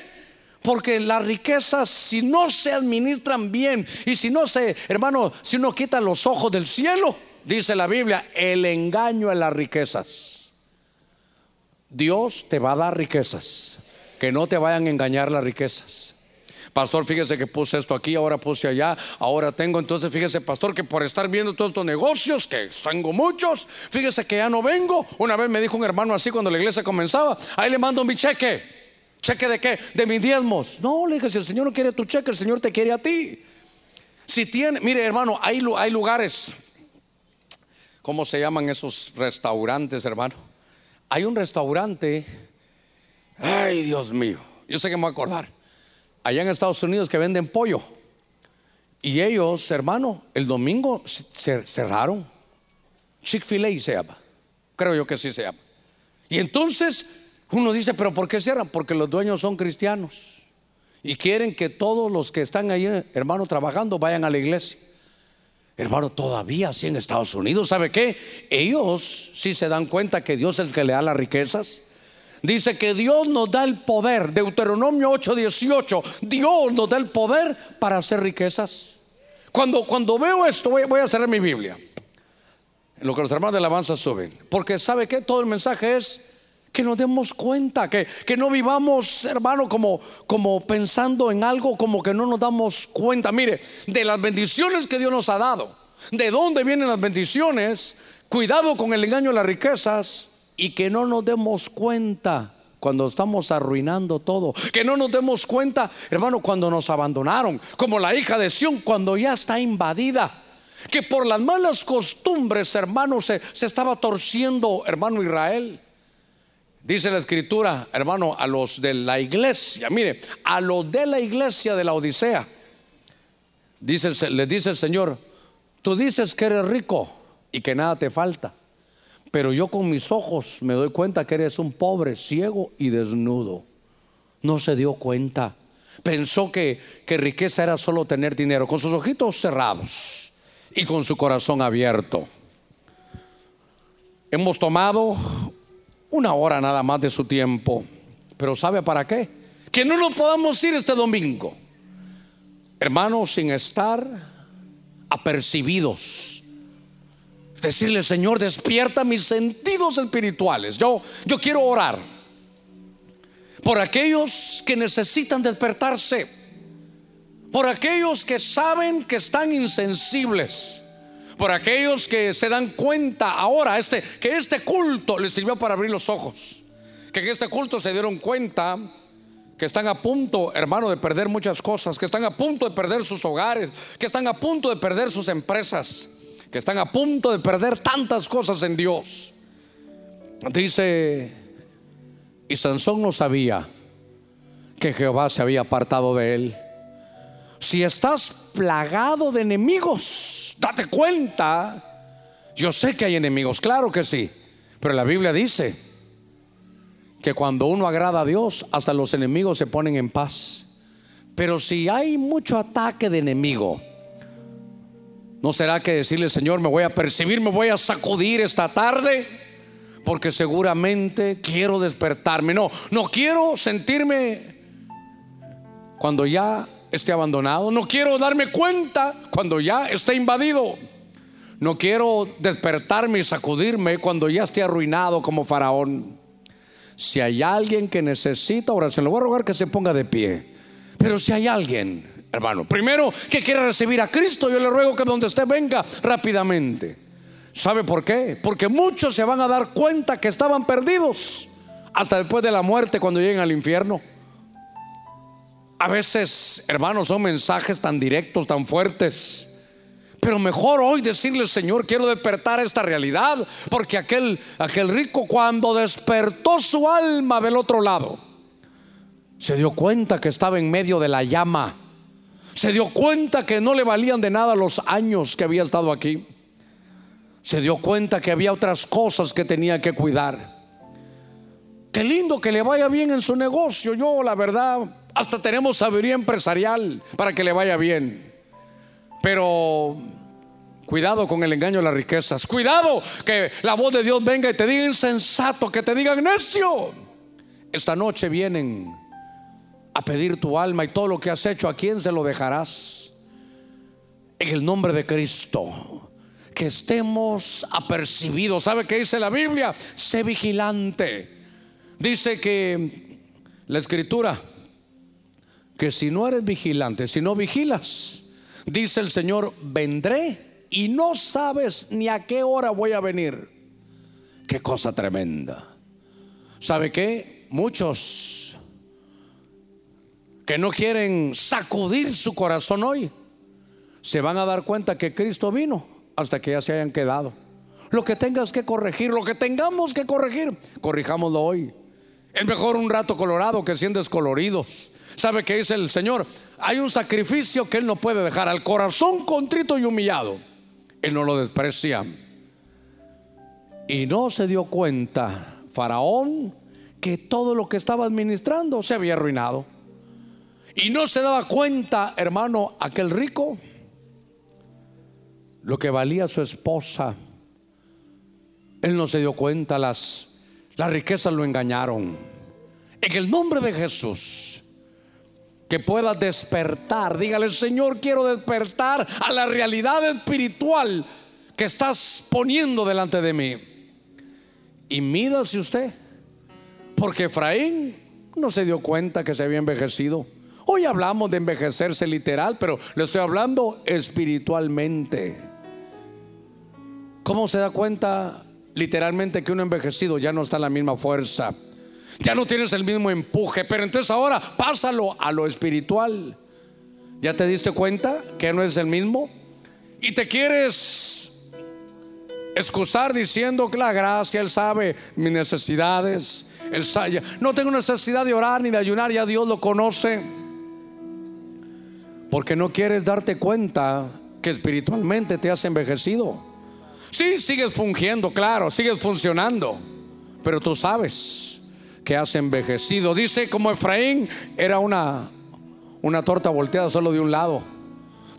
Porque las riquezas, si no se administran bien y si no se, hermano, si uno quita los ojos del cielo, dice la Biblia, el engaño en las riquezas. Dios te va a dar riquezas. Que no te vayan a engañar las riquezas. Pastor, fíjese que puse esto aquí, ahora puse allá, ahora tengo. Entonces, fíjese, pastor, que por estar viendo todos estos negocios, que tengo muchos, fíjese que ya no vengo. Una vez me dijo un hermano así cuando la iglesia comenzaba, ahí le mando mi cheque. ¿Cheque de qué? De mis diezmos. No, le dije, si el Señor no quiere tu cheque, el Señor te quiere a ti. Si tiene, mire hermano, hay, hay lugares, ¿cómo se llaman esos restaurantes, hermano? Hay un restaurante, ay Dios mío, yo sé que me voy a acordar, allá en Estados Unidos que venden pollo. Y ellos, hermano, el domingo cerraron. Chick-fil-A se llama. Creo yo que sí se llama. Y entonces uno dice, pero ¿por qué cierran? Porque los dueños son cristianos. Y quieren que todos los que están ahí, hermano, trabajando, vayan a la iglesia. Hermano, todavía así en Estados Unidos, ¿sabe qué? Ellos sí se dan cuenta que Dios es el que le da las riquezas. Dice que Dios nos da el poder, Deuteronomio 8:18, Dios nos da el poder para hacer riquezas. Cuando, cuando veo esto, voy, a cerrar mi Biblia, en lo que los hermanos de alabanza suben, porque sabe que todo el mensaje es que nos demos cuenta, que, que no vivamos, hermano, como, como pensando en algo, como que no nos damos cuenta. Mire, de las bendiciones que Dios nos ha dado, de dónde vienen las bendiciones, cuidado con el engaño de las riquezas y que no nos demos cuenta cuando estamos arruinando todo. Que no nos demos cuenta, hermano, cuando nos abandonaron, como la hija de Sión, cuando ya está invadida. Que por las malas costumbres, hermano, se, se estaba torciendo, hermano Israel. Dice la escritura, hermano, a los de la iglesia, mire, a los de la iglesia de la Odisea, dice, le dice el Señor, tú dices que eres rico y que nada te falta, pero yo con mis ojos me doy cuenta que eres un pobre, ciego y desnudo. No se dio cuenta. Pensó que, que riqueza era solo tener dinero, con sus ojitos cerrados y con su corazón abierto. Hemos tomado una hora nada más de su tiempo. Pero ¿sabe para qué? Que no nos podamos ir este domingo, hermanos, sin estar apercibidos. Decirle, Señor, despierta mis sentidos espirituales. Yo, yo quiero orar por aquellos que necesitan despertarse, por aquellos que saben que están insensibles por aquellos que se dan cuenta ahora este, que este culto les sirvió para abrir los ojos, que en este culto se dieron cuenta que están a punto, hermano, de perder muchas cosas, que están a punto de perder sus hogares, que están a punto de perder sus empresas, que están a punto de perder tantas cosas en Dios. Dice, y Sansón no sabía que Jehová se había apartado de él. Si estás plagado de enemigos, Date cuenta. Yo sé que hay enemigos, claro que sí. Pero la Biblia dice que cuando uno agrada a Dios, hasta los enemigos se ponen en paz. Pero si hay mucho ataque de enemigo, ¿no será que decirle, Señor, me voy a percibir, me voy a sacudir esta tarde? Porque seguramente quiero despertarme. No, no quiero sentirme cuando ya esté abandonado. No quiero darme cuenta cuando ya esté invadido. No quiero despertarme y sacudirme cuando ya esté arruinado como faraón. Si hay alguien que necesita se lo voy a rogar que se ponga de pie. Pero si hay alguien, hermano, primero que quiera recibir a Cristo, yo le ruego que donde esté venga rápidamente. ¿Sabe por qué? Porque muchos se van a dar cuenta que estaban perdidos hasta después de la muerte cuando lleguen al infierno. A veces, hermanos, son mensajes tan directos, tan fuertes. Pero mejor hoy decirle, Señor, quiero despertar esta realidad. Porque aquel, aquel rico cuando despertó su alma del otro lado, se dio cuenta que estaba en medio de la llama. Se dio cuenta que no le valían de nada los años que había estado aquí. Se dio cuenta que había otras cosas que tenía que cuidar. Qué lindo que le vaya bien en su negocio. Yo, la verdad, hasta tenemos sabiduría empresarial para que le vaya bien. Pero cuidado con el engaño de las riquezas. Cuidado que la voz de Dios venga y te diga insensato, que te digan necio. Esta noche vienen a pedir tu alma y todo lo que has hecho, ¿a quién se lo dejarás? En el nombre de Cristo. Que estemos apercibidos. ¿Sabe qué dice la Biblia? Sé vigilante. Dice que la escritura que si no eres vigilante, si no vigilas, dice el Señor, vendré y no sabes ni a qué hora voy a venir. Qué cosa tremenda. ¿Sabe qué? Muchos que no quieren sacudir su corazón hoy, se van a dar cuenta que Cristo vino hasta que ya se hayan quedado. Lo que tengas que corregir, lo que tengamos que corregir, corrijámoslo hoy. Es mejor un rato colorado que cien descoloridos. ¿Sabe qué dice el Señor? Hay un sacrificio que Él no puede dejar al corazón contrito y humillado. Él no lo desprecia. Y no se dio cuenta Faraón que todo lo que estaba administrando se había arruinado. Y no se daba cuenta, hermano, aquel rico, lo que valía su esposa. Él no se dio cuenta, las, las riquezas lo engañaron. En el nombre de Jesús, que pueda despertar, dígale, Señor, quiero despertar a la realidad espiritual que estás poniendo delante de mí. Y mídase usted porque Efraín no se dio cuenta que se había envejecido. Hoy hablamos de envejecerse literal, pero le estoy hablando espiritualmente. ¿Cómo se da cuenta literalmente que un envejecido ya no está en la misma fuerza? Ya no tienes el mismo empuje, pero entonces ahora pásalo a lo espiritual. ¿Ya te diste cuenta que no es el mismo? Y te quieres excusar diciendo que la gracia, Él sabe mis necesidades. Él sabe, no tengo necesidad de orar ni de ayunar, ya Dios lo conoce. Porque no quieres darte cuenta que espiritualmente te has envejecido. Sí, sigues fungiendo, claro, sigues funcionando. Pero tú sabes que has envejecido. Dice como Efraín era una, una torta volteada solo de un lado.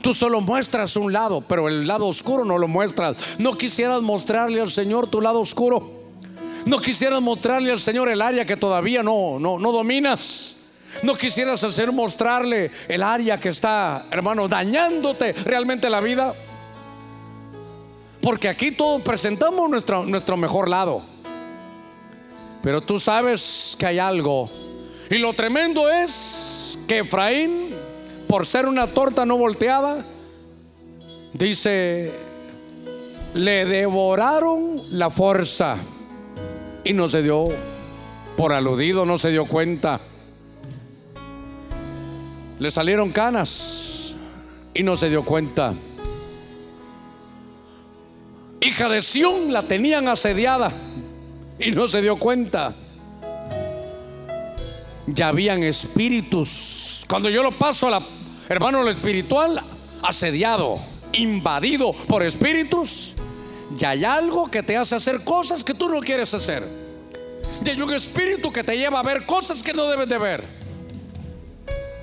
Tú solo muestras un lado, pero el lado oscuro no lo muestras. No quisieras mostrarle al Señor tu lado oscuro. No quisieras mostrarle al Señor el área que todavía no, no, no dominas. No quisieras al Señor mostrarle el área que está, hermano, dañándote realmente la vida. Porque aquí todos presentamos nuestro, nuestro mejor lado. Pero tú sabes que hay algo. Y lo tremendo es que Efraín por ser una torta no volteada, dice, le devoraron la fuerza y no se dio, por aludido, no se dio cuenta. Le salieron canas y no se dio cuenta. Hija de Sión la tenían asediada y no se dio cuenta. Ya habían espíritus. Cuando yo lo paso a la hermano, lo espiritual asediado, invadido por espíritus, ya hay algo que te hace hacer cosas que tú no quieres hacer. Y hay un espíritu que te lleva a ver cosas que no debes de ver.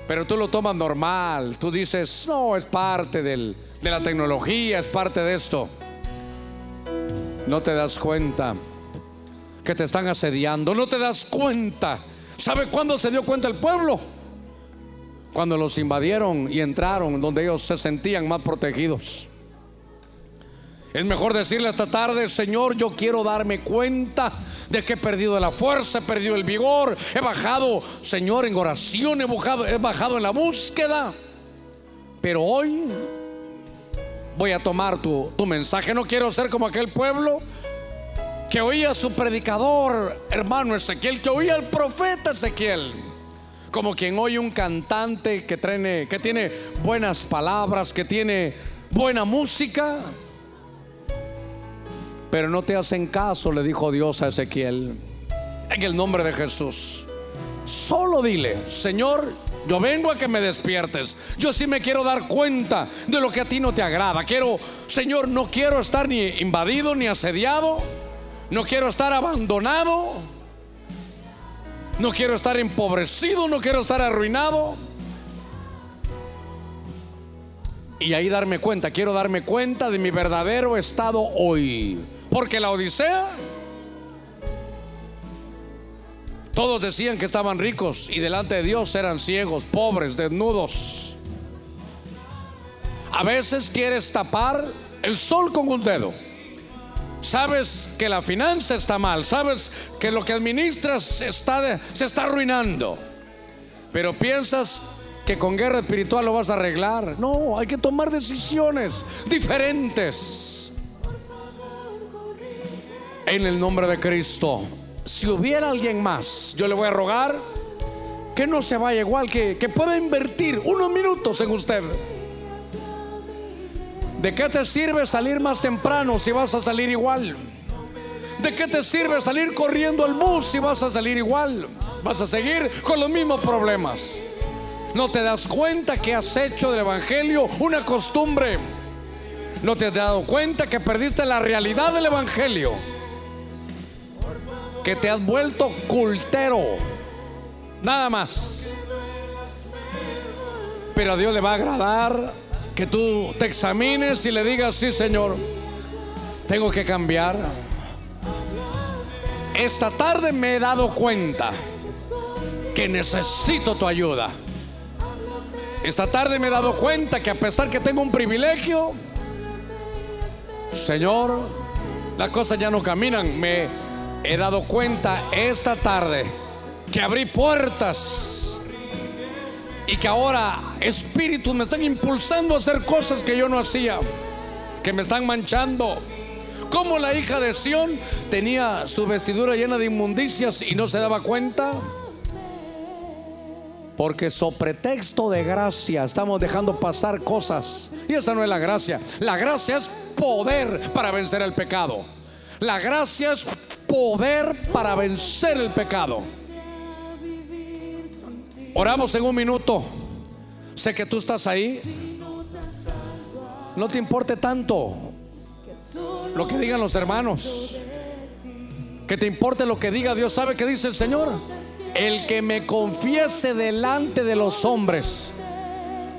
Pero tú lo tomas normal. Tú dices, no, es parte de la tecnología, es parte de esto. No te das cuenta que te están asediando. No te das cuenta. ¿Sabe cuándo se dio cuenta el pueblo? cuando los invadieron y entraron donde ellos se sentían más protegidos. Es mejor decirle esta tarde, Señor, yo quiero darme cuenta de que he perdido la fuerza, he perdido el vigor, he bajado, Señor, en oración, he bajado, he bajado en la búsqueda. Pero hoy voy a tomar tu, tu mensaje. No quiero ser como aquel pueblo que oía a su predicador, hermano Ezequiel, que oía al profeta Ezequiel como quien oye un cantante que, que tiene buenas palabras, que tiene buena música, pero no te hacen caso, le dijo Dios a Ezequiel, en el nombre de Jesús. Solo dile, Señor, yo vengo a que me despiertes. Yo sí me quiero dar cuenta de lo que a ti no te agrada. Quiero, Señor, no quiero estar ni invadido ni asediado. No quiero estar abandonado. No quiero estar empobrecido, no quiero estar arruinado. Y ahí darme cuenta, quiero darme cuenta de mi verdadero estado hoy. Porque la Odisea, todos decían que estaban ricos y delante de Dios eran ciegos, pobres, desnudos. A veces quieres tapar el sol con un dedo. Sabes que la finanza está mal, sabes que lo que administras está se está arruinando, pero piensas que con guerra espiritual lo vas a arreglar. No, hay que tomar decisiones diferentes. En el nombre de Cristo, si hubiera alguien más, yo le voy a rogar que no se vaya igual, que, que pueda invertir unos minutos en usted. ¿De qué te sirve salir más temprano si vas a salir igual? ¿De qué te sirve salir corriendo al bus si vas a salir igual? Vas a seguir con los mismos problemas. No te das cuenta que has hecho del Evangelio una costumbre. No te has dado cuenta que perdiste la realidad del Evangelio. Que te has vuelto cultero. Nada más. Pero a Dios le va a agradar que tú te examines y le digas, sí Señor, tengo que cambiar. Esta tarde me he dado cuenta que necesito tu ayuda. Esta tarde me he dado cuenta que a pesar que tengo un privilegio, Señor, las cosas ya no caminan. Me he dado cuenta esta tarde que abrí puertas y que ahora espíritus me están impulsando a hacer cosas que yo no hacía, que me están manchando. Como la hija de Sión tenía su vestidura llena de inmundicias y no se daba cuenta. Porque sobre pretexto de gracia estamos dejando pasar cosas. Y esa no es la gracia. La gracia es poder para vencer el pecado. La gracia es poder para vencer el pecado. Oramos en un minuto. Sé que tú estás ahí. No te importe tanto lo que digan los hermanos. Que te importe lo que diga Dios. ¿Sabe qué dice el Señor? El que me confiese delante de los hombres,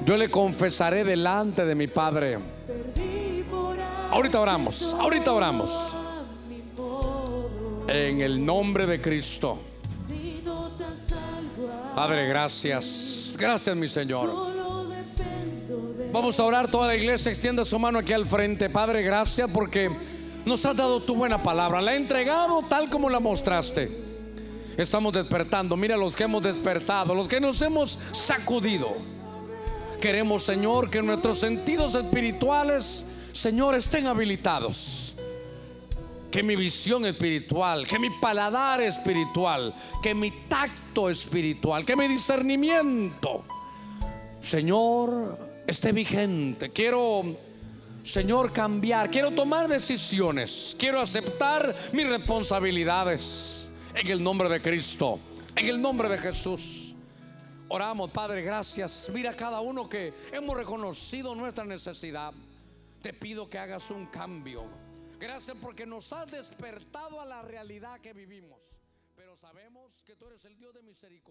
yo le confesaré delante de mi Padre. Ahorita oramos, ahorita oramos. En el nombre de Cristo. Padre, gracias. Gracias, mi Señor. Vamos a orar toda la iglesia. Extienda su mano aquí al frente. Padre, gracias porque nos has dado tu buena palabra. La he entregado tal como la mostraste. Estamos despertando. Mira los que hemos despertado, los que nos hemos sacudido. Queremos, Señor, que nuestros sentidos espirituales, Señor, estén habilitados. Que mi visión espiritual, que mi paladar espiritual, que mi tacto espiritual, que mi discernimiento, Señor, esté vigente. Quiero, Señor, cambiar. Quiero tomar decisiones. Quiero aceptar mis responsabilidades. En el nombre de Cristo. En el nombre de Jesús. Oramos, Padre, gracias. Mira cada uno que hemos reconocido nuestra necesidad. Te pido que hagas un cambio. Gracias porque nos has despertado a la realidad que vivimos. Pero sabemos que tú eres el Dios de misericordia.